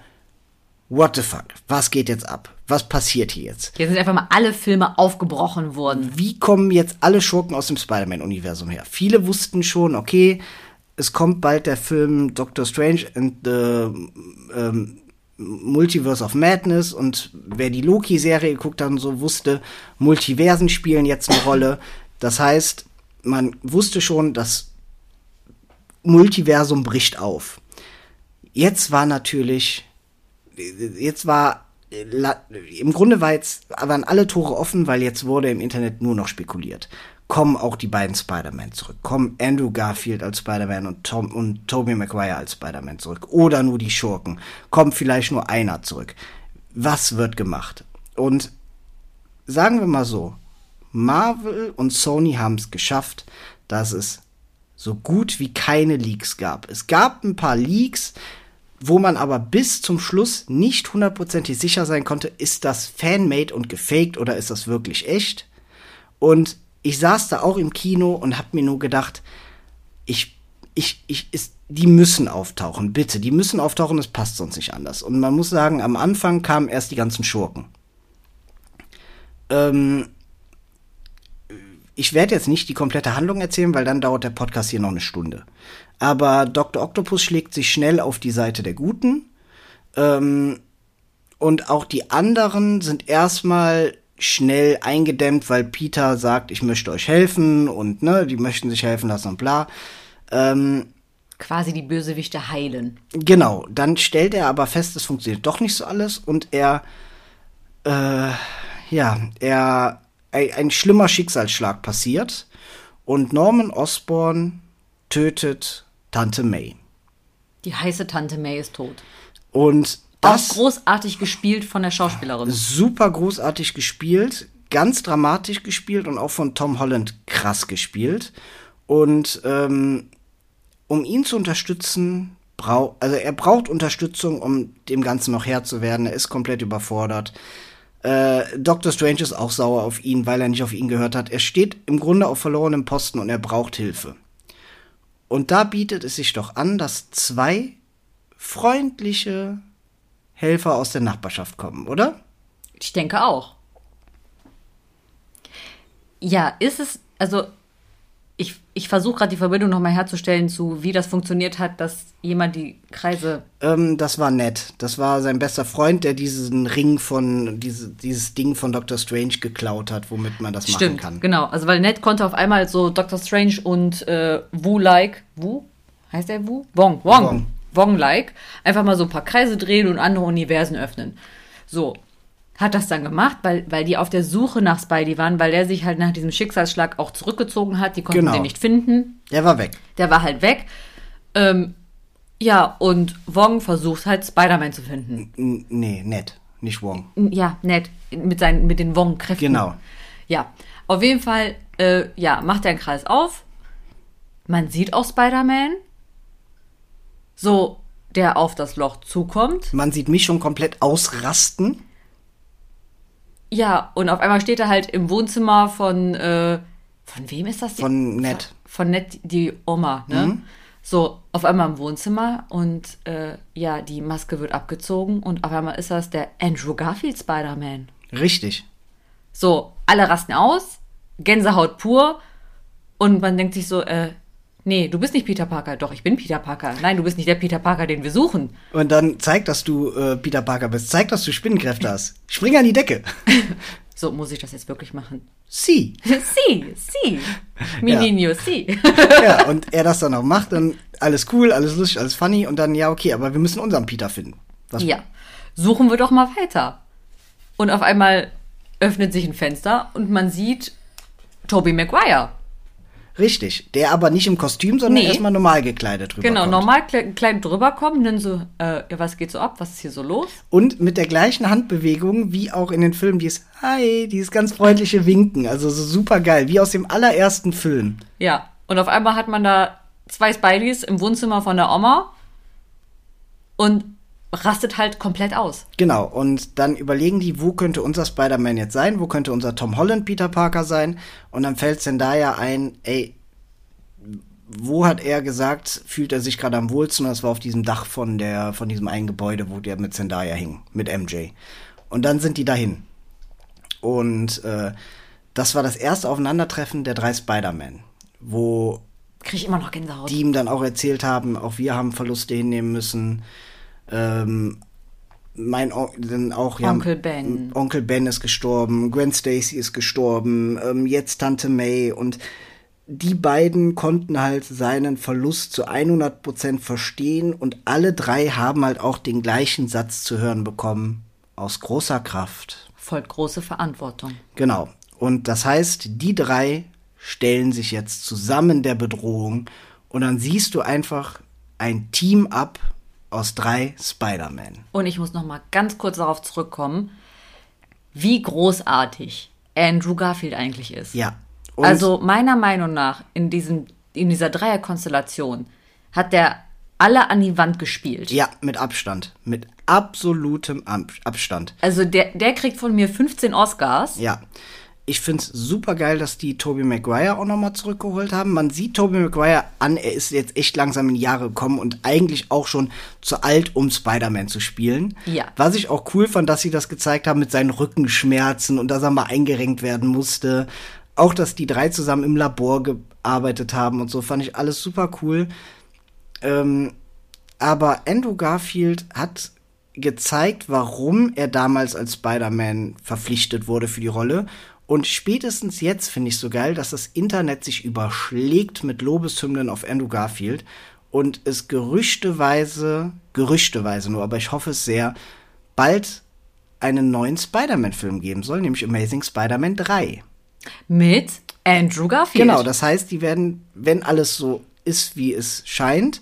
what the fuck, was geht jetzt ab? Was passiert hier jetzt? Hier sind einfach mal alle Filme aufgebrochen worden. Wie kommen jetzt alle Schurken aus dem Spider-Man-Universum her? Viele wussten schon, okay, es kommt bald der Film Doctor Strange and the ähm, Multiverse of Madness und wer die Loki-Serie geguckt hat und so wusste, Multiversen spielen jetzt eine Rolle. Das heißt, man wusste schon, das Multiversum bricht auf. Jetzt war natürlich, jetzt war, la- im Grunde war jetzt, waren alle Tore offen, weil jetzt wurde im Internet nur noch spekuliert. Kommen auch die beiden Spider-Man zurück? Kommen Andrew Garfield als Spider-Man und Tom und Tobey Maguire als Spider-Man zurück? Oder nur die Schurken? Kommt vielleicht nur einer zurück? Was wird gemacht? Und sagen wir mal so, Marvel und Sony haben es geschafft, dass es so gut wie keine Leaks gab. Es gab ein paar Leaks, wo man aber bis zum Schluss nicht hundertprozentig sicher sein konnte, ist das fanmade und gefaked oder ist das wirklich echt? Und ich saß da auch im Kino und hab mir nur gedacht, ich, ich, ich, ist, die müssen auftauchen, bitte, die müssen auftauchen, es passt sonst nicht anders. Und man muss sagen, am Anfang kamen erst die ganzen Schurken. Ähm, ich werde jetzt nicht die komplette Handlung erzählen, weil dann dauert der Podcast hier noch eine Stunde. Aber Dr. Octopus schlägt sich schnell auf die Seite der Guten. Ähm, und auch die anderen sind erstmal schnell eingedämmt, weil Peter sagt, ich möchte euch helfen und ne, die möchten sich helfen lassen und bla. Ähm, Quasi die Bösewichte heilen. Genau, dann stellt er aber fest, es funktioniert doch nicht so alles und er äh, ja, er ein, ein schlimmer Schicksalsschlag passiert und Norman Osborn tötet Tante May. Die heiße Tante May ist tot. Und Das das großartig gespielt von der Schauspielerin. super großartig gespielt, ganz dramatisch gespielt und auch von Tom Holland krass gespielt. Und ähm, um ihn zu unterstützen, brau also er braucht Unterstützung, um dem Ganzen noch Herr zu werden. Er ist komplett überfordert. Äh, Doctor Strange ist auch sauer auf ihn, weil er nicht auf ihn gehört hat. Er steht im Grunde auf verlorenem Posten und er braucht Hilfe. Und da bietet es sich doch an, dass zwei freundliche Helfer aus der Nachbarschaft kommen, oder? Ich denke auch. Ja, ist es, also ich, versuche gerade die Verbindung nochmal herzustellen zu, wie das funktioniert hat, dass jemand die Kreise. Ähm, das war nett. Das war sein bester Freund, der diesen Ring von, diese, dieses Ding von Doctor Strange geklaut hat, womit man das machen Stimmt, kann. genau. Also weil Ned konnte auf einmal so Doctor Strange und äh, Wu-like, Wu? Heißt der Wu? Wong, Wong. Wong. Wong-like. Einfach mal so ein paar Kreise drehen und andere Universen öffnen. So. Hat das dann gemacht, weil, weil die auf der Suche nach Spidey waren, weil der sich halt nach diesem Schicksalsschlag auch zurückgezogen hat. Die konnten Genau. den nicht finden. Der war weg. Der war halt weg. Ähm, ja, und Wong versucht halt Spider-Man zu finden. N nee, nett. Nicht Wong. Ja, nett. Mit, seinen, mit den Wong-Kräften. Genau. Ja, auf jeden Fall, äh, ja, macht er einen Kreis auf. Man sieht auch Spider-Man. So, der auf das Loch zukommt. Man sieht mich schon komplett ausrasten. Ja, und auf einmal steht er halt im Wohnzimmer von, äh, von wem ist das? Die- Von Ned. Von Ned, die Oma, ne? So, auf einmal im Wohnzimmer und äh, ja, die Maske wird abgezogen und auf einmal ist das der Andrew Garfield Spider-Man. Richtig. So, alle rasten aus, Gänsehaut pur und man denkt sich so, äh, nee, du bist nicht Peter Parker. Doch, ich bin Peter Parker. Nein, du bist nicht der Peter Parker, den wir suchen. Und dann zeig, dass du äh, Peter Parker bist. Zeig, dass du Spinnenkräfte hast. Spring an die Decke. So, muss ich das jetzt wirklich machen? Sie. Sie, sie. Mininho, sie. ja, und er das dann auch macht, dann alles cool, alles lustig, alles funny und dann, ja, okay, aber wir müssen unseren Peter finden. Was, Ja, suchen wir doch mal weiter. Und auf einmal öffnet sich ein Fenster und man sieht Tobey Maguire. Richtig. Der aber nicht im Kostüm, sondern Nee. erstmal normal gekleidet rüberkommt. Genau, normal kle- klein drüber kommen, dann so, äh, ja, was geht so ab? Was ist hier so los? Und mit der gleichen Handbewegung wie auch in den Filmen, dieses Hi, dieses ganz freundliche Winken. Also so super geil, wie aus dem allerersten Film. Ja, und auf einmal hat man da zwei Spideys im Wohnzimmer von der Oma und rastet halt komplett aus. Genau, und dann überlegen die, wo könnte unser Spider-Man jetzt sein, wo könnte unser Tom Holland Peter Parker sein. Und dann fällt Zendaya ein, ey, wo hat er gesagt, fühlt er sich gerade am wohlsten? Und das war auf diesem Dach von der, von diesem einen Gebäude, wo der mit Zendaya hing, mit MJ. Und dann sind die dahin. Und äh, das war das erste Aufeinandertreffen der drei Spider-Man, wo Krieg ich immer noch Gänsehaut. die ihm dann auch erzählt haben, auch wir haben Verluste hinnehmen müssen. Ähm, mein On dann auch ja, Onkel Ben. Onkel Ben ist gestorben, Gwen Stacy ist gestorben, ähm, jetzt Tante May und die beiden konnten halt seinen Verlust zu 100% verstehen und alle drei haben halt auch den gleichen Satz zu hören bekommen. Aus großer Kraft. Folgt große Verantwortung. Genau. Und das heißt, die drei stellen sich jetzt zusammen der Bedrohung und dann siehst du einfach ein Team up aus drei Spider-Man. Und ich muss noch mal ganz kurz darauf zurückkommen, wie großartig Andrew Garfield eigentlich ist. Ja. Und also meiner Meinung nach in diesem in dieser Dreierkonstellation hat der alle an die Wand gespielt. ja, mit Abstand. Mit absolutem Ab Abstand. Also der der kriegt von mir 15 Oscars. Ja. Ich find's super geil, dass die Tobey Maguire auch nochmal zurückgeholt haben. Man sieht Tobey Maguire an, er ist jetzt echt langsam in die Jahre gekommen und eigentlich auch schon zu alt, um Spider-Man zu spielen. Ja. Was ich auch cool fand, dass sie das gezeigt haben mit seinen Rückenschmerzen und dass er mal eingerenkt werden musste. Auch, dass die drei zusammen im Labor gearbeitet haben und so, fand ich alles super cool. Ähm, aber Andrew Garfield hat gezeigt, warum er damals als Spider-Man verpflichtet wurde für die Rolle. Und spätestens jetzt finde ich so geil, dass das Internet sich überschlägt mit Lobeshymnen auf Andrew Garfield und es gerüchteweise, gerüchteweise nur, aber ich hoffe es sehr, bald einen neuen Spider-Man-Film geben soll, nämlich Amazing Spider-Man 3. Mit Andrew Garfield. Genau, das heißt, die werden, wenn alles so ist, wie es scheint,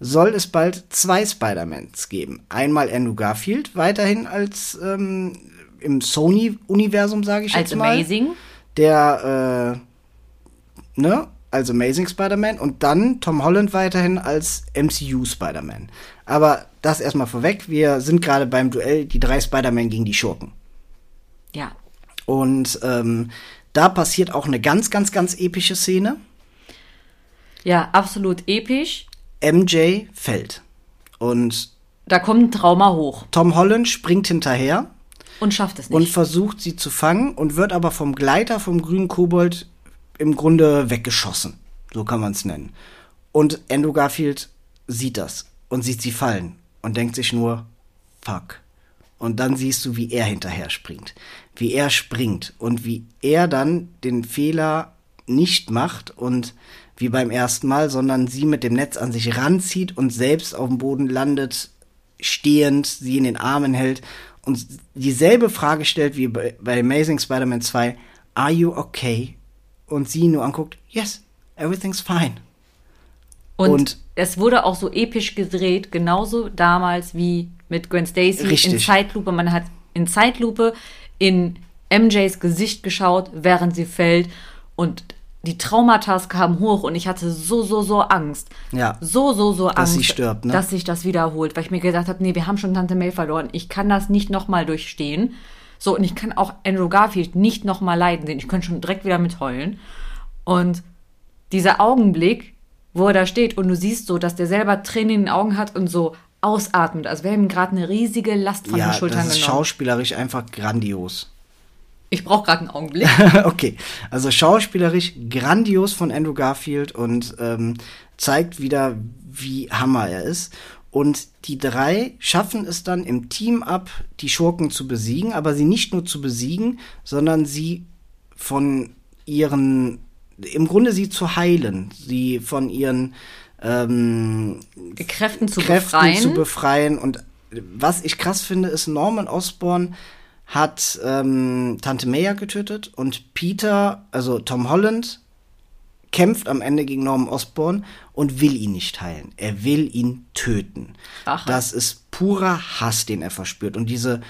soll es bald zwei Spider-Mans geben. Einmal Andrew Garfield, weiterhin als ähm, im Sony-Universum, sage ich Als jetzt mal. Amazing. Der, äh, ne, als Amazing Spider-Man und dann Tom Holland weiterhin als MCU Spider-Man. Aber das erstmal vorweg, wir sind gerade beim Duell die drei Spider-Man gegen die Schurken. Ja. Und ähm, da passiert auch eine ganz, ganz, ganz epische Szene. Ja, absolut episch. MJ fällt. Und Da kommt ein Trauma hoch Tom Holland springt hinterher und schafft es und nicht. versucht sie zu fangen und wird aber vom Gleiter vom grünen Kobold im Grunde weggeschossen. So kann man es nennen. Und Andrew Garfield sieht das und sieht sie fallen und denkt sich nur, fuck. Und dann siehst du, wie er hinterher springt. Wie er springt und wie er dann den Fehler nicht macht und wie beim ersten Mal, sondern sie mit dem Netz an sich ranzieht und selbst auf dem Boden landet, stehend, sie in den Armen hält und dieselbe Frage stellt wie bei, bei Amazing Spider-Man 2, Are you okay? Und sie nur anguckt, Yes, everything's fine. Und, und- es wurde auch so episch gedreht, genauso damals wie mit Gwen Stacy in Richtig. Zeitlupe. Man hat in Zeitlupe in MJs Gesicht geschaut, während sie fällt und die Traumata kamen hoch und ich hatte so, so, so Angst. Ja. So, so, so Angst. sie stirbt, ne? Dass sich das wiederholt, weil ich mir gedacht habe, nee, wir haben schon Tante May verloren. Ich kann das nicht nochmal durchstehen. So, und ich kann auch Andrew Garfield nicht nochmal leiden sehen. Ich könnte schon direkt wieder mitheulen. Und dieser Augenblick, wo er da steht und du siehst so, dass der selber Tränen in den Augen hat und so ausatmet, als wäre ihm gerade eine riesige Last von ja, den Schultern das ist genommen. schauspielerisch einfach grandios. Ich brauche gerade einen Augenblick. okay, also schauspielerisch grandios von Andrew Garfield und ähm, zeigt wieder, wie Hammer er ist. Und die drei schaffen es dann im Team ab, die Schurken zu besiegen, aber sie nicht nur zu besiegen, sondern sie von ihren, im Grunde sie zu heilen, sie von ihren ähm, Kräften zu Kräften befreien. zu befreien. Und was ich krass finde, ist, Norman Osborn hat ähm, Tante Maya getötet und Peter, also Tom Holland, kämpft am Ende gegen Norman Osborn und will ihn nicht heilen. Er will ihn töten. Rache. Das ist purer Hass, den er verspürt. Und diese,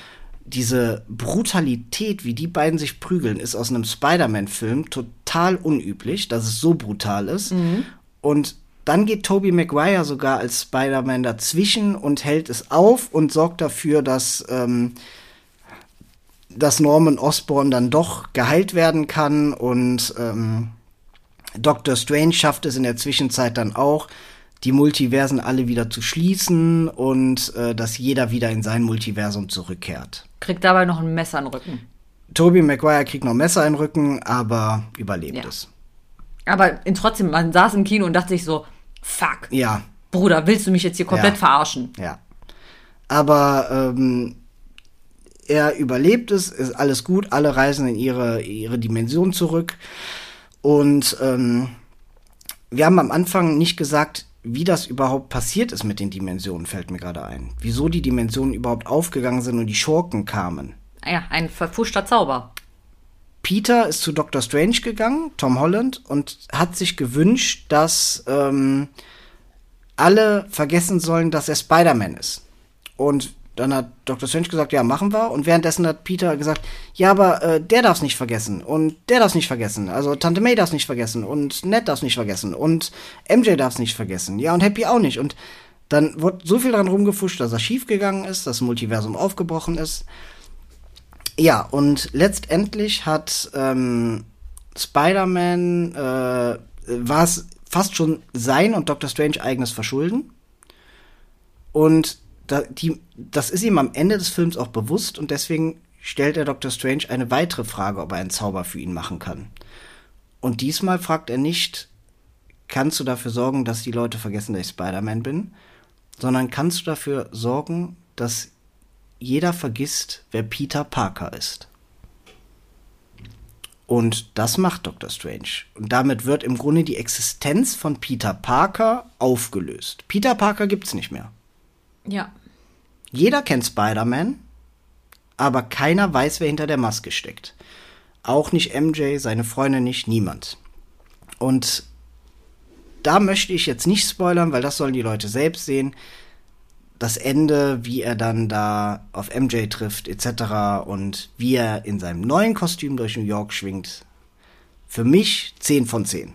diese Brutalität, wie die beiden sich prügeln, ist aus einem Spider-Man-Film total unüblich, dass es so brutal ist. Und dann geht Tobey Maguire sogar als Spider-Man dazwischen und hält es auf und sorgt dafür, dass, ähm, dass Norman Osborn dann doch geheilt werden kann und ähm, Doctor Strange schafft es in der Zwischenzeit dann auch, die Multiversen alle wieder zu schließen und äh, dass jeder wieder in sein Multiversum zurückkehrt. Kriegt dabei noch ein Messer in den Rücken. Tobey Maguire kriegt noch Messer in den Rücken, aber überlebt Ja. es. Aber in, trotzdem, man saß im Kino und dachte sich so, fuck, Ja, Bruder, willst du mich jetzt hier komplett Ja. verarschen? ja. Aber ähm, er überlebt es, ist alles gut, alle reisen in ihre, ihre Dimension zurück. Und ähm, wir haben am Anfang nicht gesagt, wie das überhaupt passiert ist mit den Dimensionen, fällt mir gerade ein. Wieso die Dimensionen überhaupt aufgegangen sind und die Schurken kamen. Ja, ein verfuschter Zauber. Peter ist zu Doctor Strange gegangen, Tom Holland, und hat sich gewünscht, dass ähm, alle vergessen sollen, dass er Spider-Man ist. Und dann hat Dr. Strange gesagt, ja, machen wir. Und währenddessen hat Peter gesagt, ja, aber äh, der darf's nicht vergessen. Und der darf's nicht vergessen. Also Tante May darf's nicht vergessen. Und Ned darf's nicht vergessen. Und MJ darf's nicht vergessen. Ja, und Happy auch nicht. Und dann wurde so viel dran rumgefuscht, dass er schiefgegangen ist, dass das Multiversum aufgebrochen ist. Ja, und letztendlich hat ähm, Spider-Man, äh, war es fast schon sein und Doctor Strange eigenes Verschulden. Und da, die, das ist ihm am Ende des Films auch bewusst und deswegen stellt er Doctor Strange eine weitere Frage, ob er einen Zauber für ihn machen kann. Und diesmal fragt er nicht, kannst du dafür sorgen, dass die Leute vergessen, dass ich Spider-Man bin, sondern kannst du dafür sorgen, dass jeder vergisst, wer Peter Parker ist. Und das macht Doctor Strange. Und damit wird im Grunde die Existenz von Peter Parker aufgelöst. Peter Parker gibt's nicht mehr. Ja. Jeder kennt Spider-Man, aber keiner weiß, wer hinter der Maske steckt. Auch nicht MJ, seine Freunde nicht, niemand. Und da möchte ich jetzt nicht spoilern, weil das sollen die Leute selbst sehen. Das Ende, wie er dann da auf MJ trifft, etc. und wie er in seinem neuen Kostüm durch New York schwingt. Für mich 10 von 10.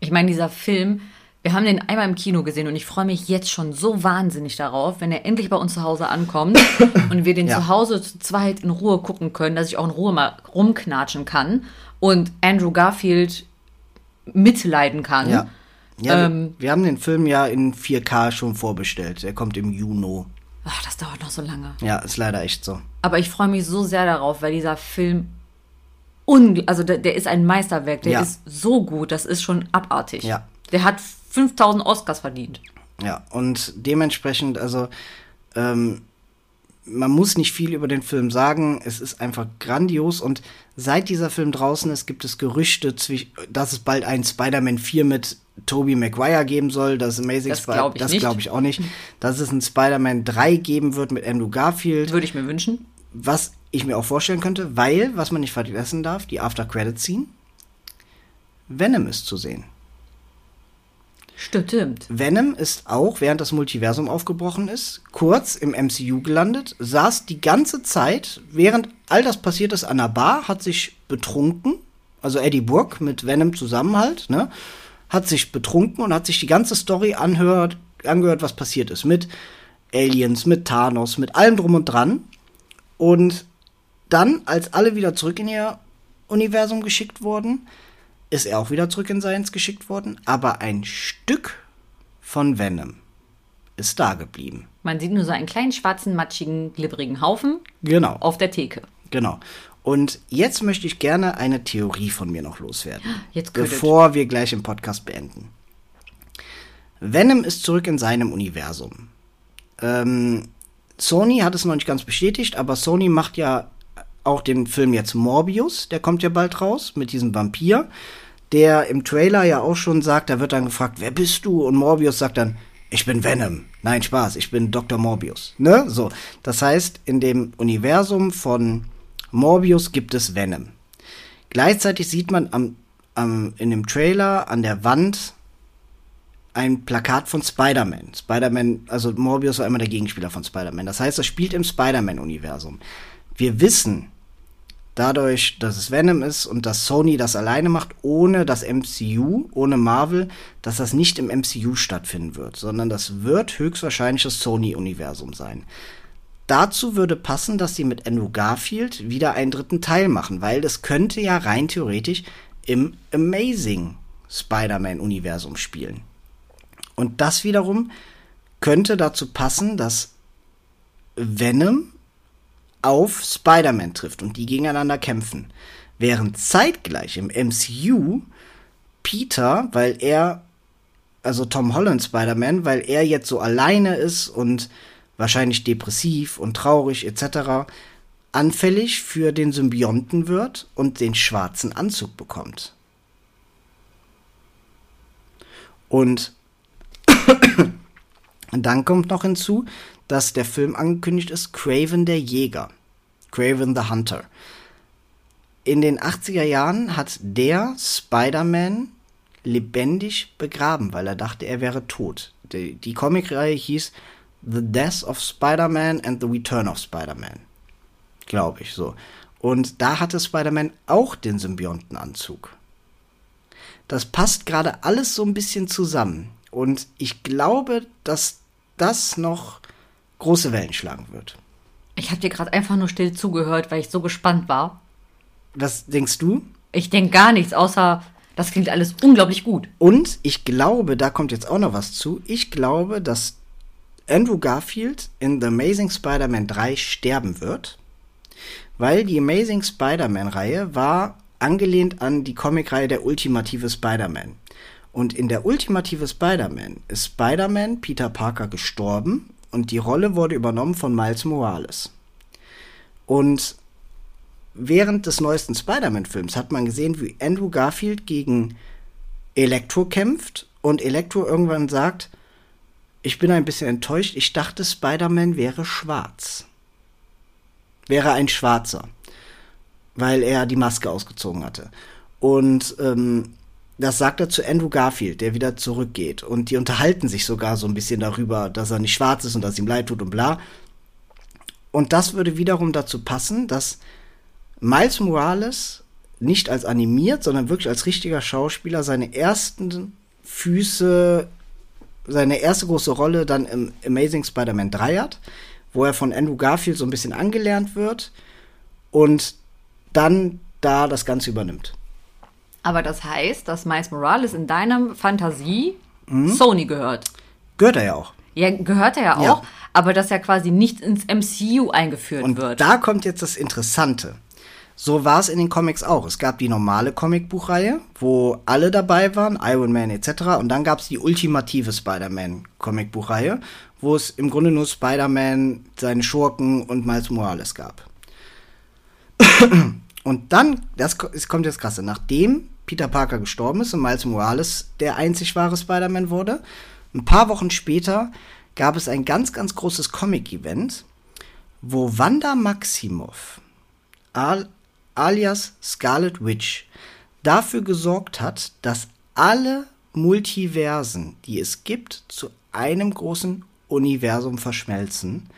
Ich meine, dieser Film, wir haben den einmal im Kino gesehen und ich freue mich jetzt schon so wahnsinnig darauf, wenn er endlich bei uns zu Hause ankommt und wir den Ja. zu Hause zu zweit in Ruhe gucken können, dass ich auch in Ruhe mal rumknatschen kann und Andrew Garfield mitleiden kann. Ja. ja Ähm. wir, wir haben den Film ja in 4K schon vorbestellt. Er kommt im Juni. Ach, das dauert noch so lange. Ja, ist leider echt so. Aber ich freue mich so sehr darauf, weil dieser Film also der, der ist ein Meisterwerk, der Ja. ist so gut, das ist schon abartig. Ja. Der hat 5000 Oscars verdient. Ja, und dementsprechend, also, ähm, man muss nicht viel über den Film sagen. Es ist einfach grandios. Und seit dieser Film draußen ist, gibt es Gerüchte, dass es bald einen Spider-Man 4 mit Tobey Maguire geben soll. Das Amazing Das Spider- glaub ich glaube ich auch nicht. Dass es einen Spider-Man 3 geben wird mit Andrew Garfield. Würde ich mir wünschen. Was ich mir auch vorstellen könnte, weil, was man nicht vergessen darf, die After-Credit-Scene. Venom ist zu sehen. Stimmt. Venom ist auch, während das Multiversum aufgebrochen ist, kurz im MCU gelandet, saß die ganze Zeit, während all das passiert ist, an der Bar, hat sich betrunken, also Eddie Burke mit Venom zusammen halt, ne, hat sich betrunken und hat sich die ganze Story anhört, angehört, was passiert ist, mit Aliens, mit Thanos, mit allem drum und dran. Und dann, als alle wieder zurück in ihr Universum geschickt wurden, ist er auch wieder zurück in Science geschickt worden, aber ein Stück von Venom ist da geblieben. Man sieht nur so einen kleinen schwarzen, matschigen, glibberigen Haufen Genau, auf der Theke. genau. Und jetzt möchte ich gerne eine Theorie von mir noch loswerden, Jetzt bevor wir gleich im Podcast beenden. Venom ist zurück in seinem Universum. Ähm, Sony hat es noch nicht ganz bestätigt, aber Sony macht ja auch den Film jetzt Morbius, der kommt ja bald raus mit diesem Vampir, der im Trailer ja auch schon sagt, da wird dann gefragt, wer bist du? Und Morbius sagt dann, ich bin Venom. Nein, Spaß, ich bin Dr. Morbius. Ne? So. Das heißt, in dem Universum von Morbius gibt es Venom. Gleichzeitig sieht man am, am, in dem Trailer an der Wand ein Plakat von Spider-Man. Spider-Man, also Morbius war immer der Gegenspieler von Spider-Man. Das heißt, es spielt im Spider-Man-Universum. Wir wissen, dadurch, dass es Venom ist und dass Sony das alleine macht, ohne das MCU, ohne Marvel, dass das nicht im MCU stattfinden wird, sondern das wird höchstwahrscheinlich das Sony-Universum sein. Dazu würde passen, dass sie mit Andrew Garfield wieder einen dritten Teil machen, weil das könnte ja rein theoretisch im Amazing Spider-Man-Universum spielen. Und das wiederum könnte dazu passen, dass Venom auf Spider-Man trifft und die gegeneinander kämpfen. Während zeitgleich im MCU Peter, weil er, also Tom Holland Spider-Man, weil er jetzt so alleine ist und wahrscheinlich depressiv und traurig etc., anfällig für den Symbionten wird und den schwarzen Anzug bekommt. Und dann kommt noch hinzu, dass der Film angekündigt ist, Craven der Jäger. Craven the Hunter. In den 80er Jahren hat der Spider-Man lebendig begraben, weil er dachte, er wäre tot. Die, die Comicreihe hieß The Death of Spider-Man and the Return of Spider-Man. Glaube ich so. Und da hatte Spider-Man auch den Symbiontenanzug. Das passt gerade alles so ein bisschen zusammen. Und ich glaube, dass das noch große Wellen schlagen wird. Ich habe dir gerade einfach nur still zugehört, weil ich so gespannt war. Was denkst du? Ich denke gar nichts, außer das klingt alles unglaublich gut. Und ich glaube, da kommt jetzt auch noch was zu. Ich glaube, dass Andrew Garfield in The Amazing Spider-Man 3 sterben wird, weil die Amazing Spider-Man-Reihe war angelehnt an die Comicreihe der Ultimative Spider-Man. Und in der Ultimative Spider-Man ist Spider-Man Peter Parker gestorben und die Rolle wurde übernommen von Miles Morales. Und während des neuesten Spider-Man-Films hat man gesehen, wie Andrew Garfield gegen Elektro kämpft und Elektro irgendwann sagt, ich bin ein bisschen enttäuscht, ich dachte, Spider-Man wäre schwarz. wäre ein Schwarzer, weil er die Maske ausgezogen hatte. Und ähm, das sagt er zu Andrew Garfield, der wieder zurückgeht. Und die unterhalten sich sogar so ein bisschen darüber, dass er nicht schwarz ist und dass ihm leid tut und bla. Und das würde wiederum dazu passen, dass Miles Morales nicht als animiert, sondern wirklich als richtiger Schauspieler seine ersten Füße, seine erste große Rolle dann im Amazing Spider-Man 3 hat, wo er von Andrew Garfield so ein bisschen angelernt wird und dann da das Ganze übernimmt. Aber das heißt, dass Miles Morales in deinem Fantasie mhm. Sony gehört. Gehört er ja auch. Ja, gehört er ja auch, ja. aber dass er quasi nicht ins MCU eingeführt und wird. Da kommt jetzt das Interessante. So war es in den Comics auch. Es gab die normale Comicbuchreihe, wo alle dabei waren, Iron Man etc. Und dann gab es die ultimative Spider-Man Comicbuchreihe, wo es im Grunde nur Spider-Man, seine Schurken und Miles Morales gab. Und dann, das kommt jetzt krasse, nachdem Peter Parker gestorben ist und Miles Morales der einzig wahre Spider-Man wurde, ein paar Wochen später gab es ein ganz, ganz großes Comic-Event, wo Wanda Maximoff alias Scarlet Witch dafür gesorgt hat, dass alle Multiversen, die es gibt, zu einem großen Universum verschmelzen,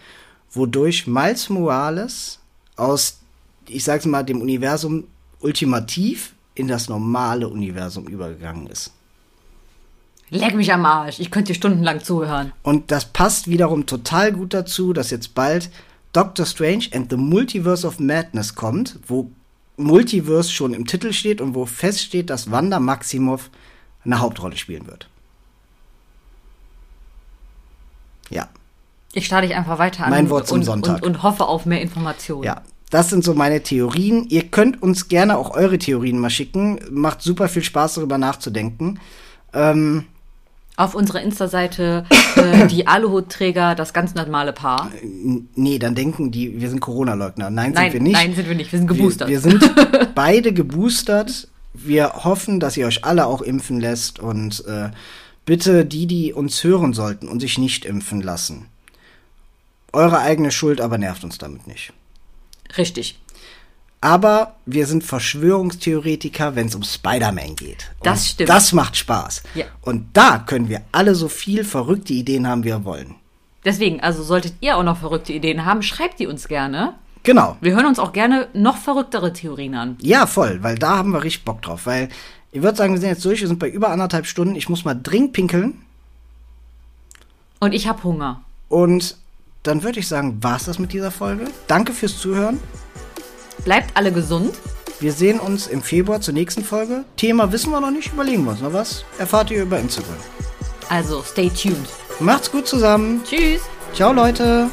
wodurch Miles Morales aus, ich sag's mal, dem Universum ultimativ in das normale Universum übergegangen ist. Leck mich am Arsch, ich könnte dir stundenlang zuhören. Und das passt wiederum total gut dazu, dass jetzt bald Doctor Strange and the Multiverse of Madness kommt, wo Multiverse schon im Titel steht und wo feststeht, dass Wanda Maximoff eine Hauptrolle spielen wird. Ja. Ich starte dich einfach weiter an. Mein Wort zum und, Sonntag. Und, und hoffe auf mehr Informationen. Ja. Das sind so meine Theorien. Ihr könnt uns gerne auch eure Theorien mal schicken. Macht super viel Spaß, darüber nachzudenken. Ähm, auf unserer Insta-Seite äh, die Aluhutträger, das ganz normale Paar. Nee, dann denken die, wir sind Corona-Leugner. Nein, nein, sind wir nicht. Nein, sind wir nicht. Wir sind geboostert. Wir, wir sind beide geboostert. Wir hoffen, dass ihr euch alle auch impfen lässt und äh, bitte die, die uns hören sollten und sich nicht impfen lassen. Eure eigene Schuld, aber nervt uns damit nicht. Richtig. Aber wir sind Verschwörungstheoretiker, wenn es um Spider-Man geht. Und das stimmt. Das macht Spaß. Ja. Und da können wir alle so viel verrückte Ideen haben, wie wir wollen. Deswegen, also solltet ihr auch noch verrückte Ideen haben, schreibt die uns gerne. Genau. Wir hören uns auch gerne noch verrücktere Theorien an. Ja, voll, weil da haben wir richtig Bock drauf. Weil ich würde sagen, wir sind jetzt durch, wir sind bei über anderthalb Stunden. Ich muss mal dringend pinkeln. Und ich habe Hunger. Und dann würde ich sagen, war's das mit dieser Folge. Danke fürs Zuhören. Bleibt alle gesund. Wir sehen uns im Februar zur nächsten Folge. Thema wissen wir noch nicht, überlegen wir uns noch was. Erfahrt ihr über Instagram. Also, stay tuned. Macht's gut zusammen. Tschüss. Ciao, Leute.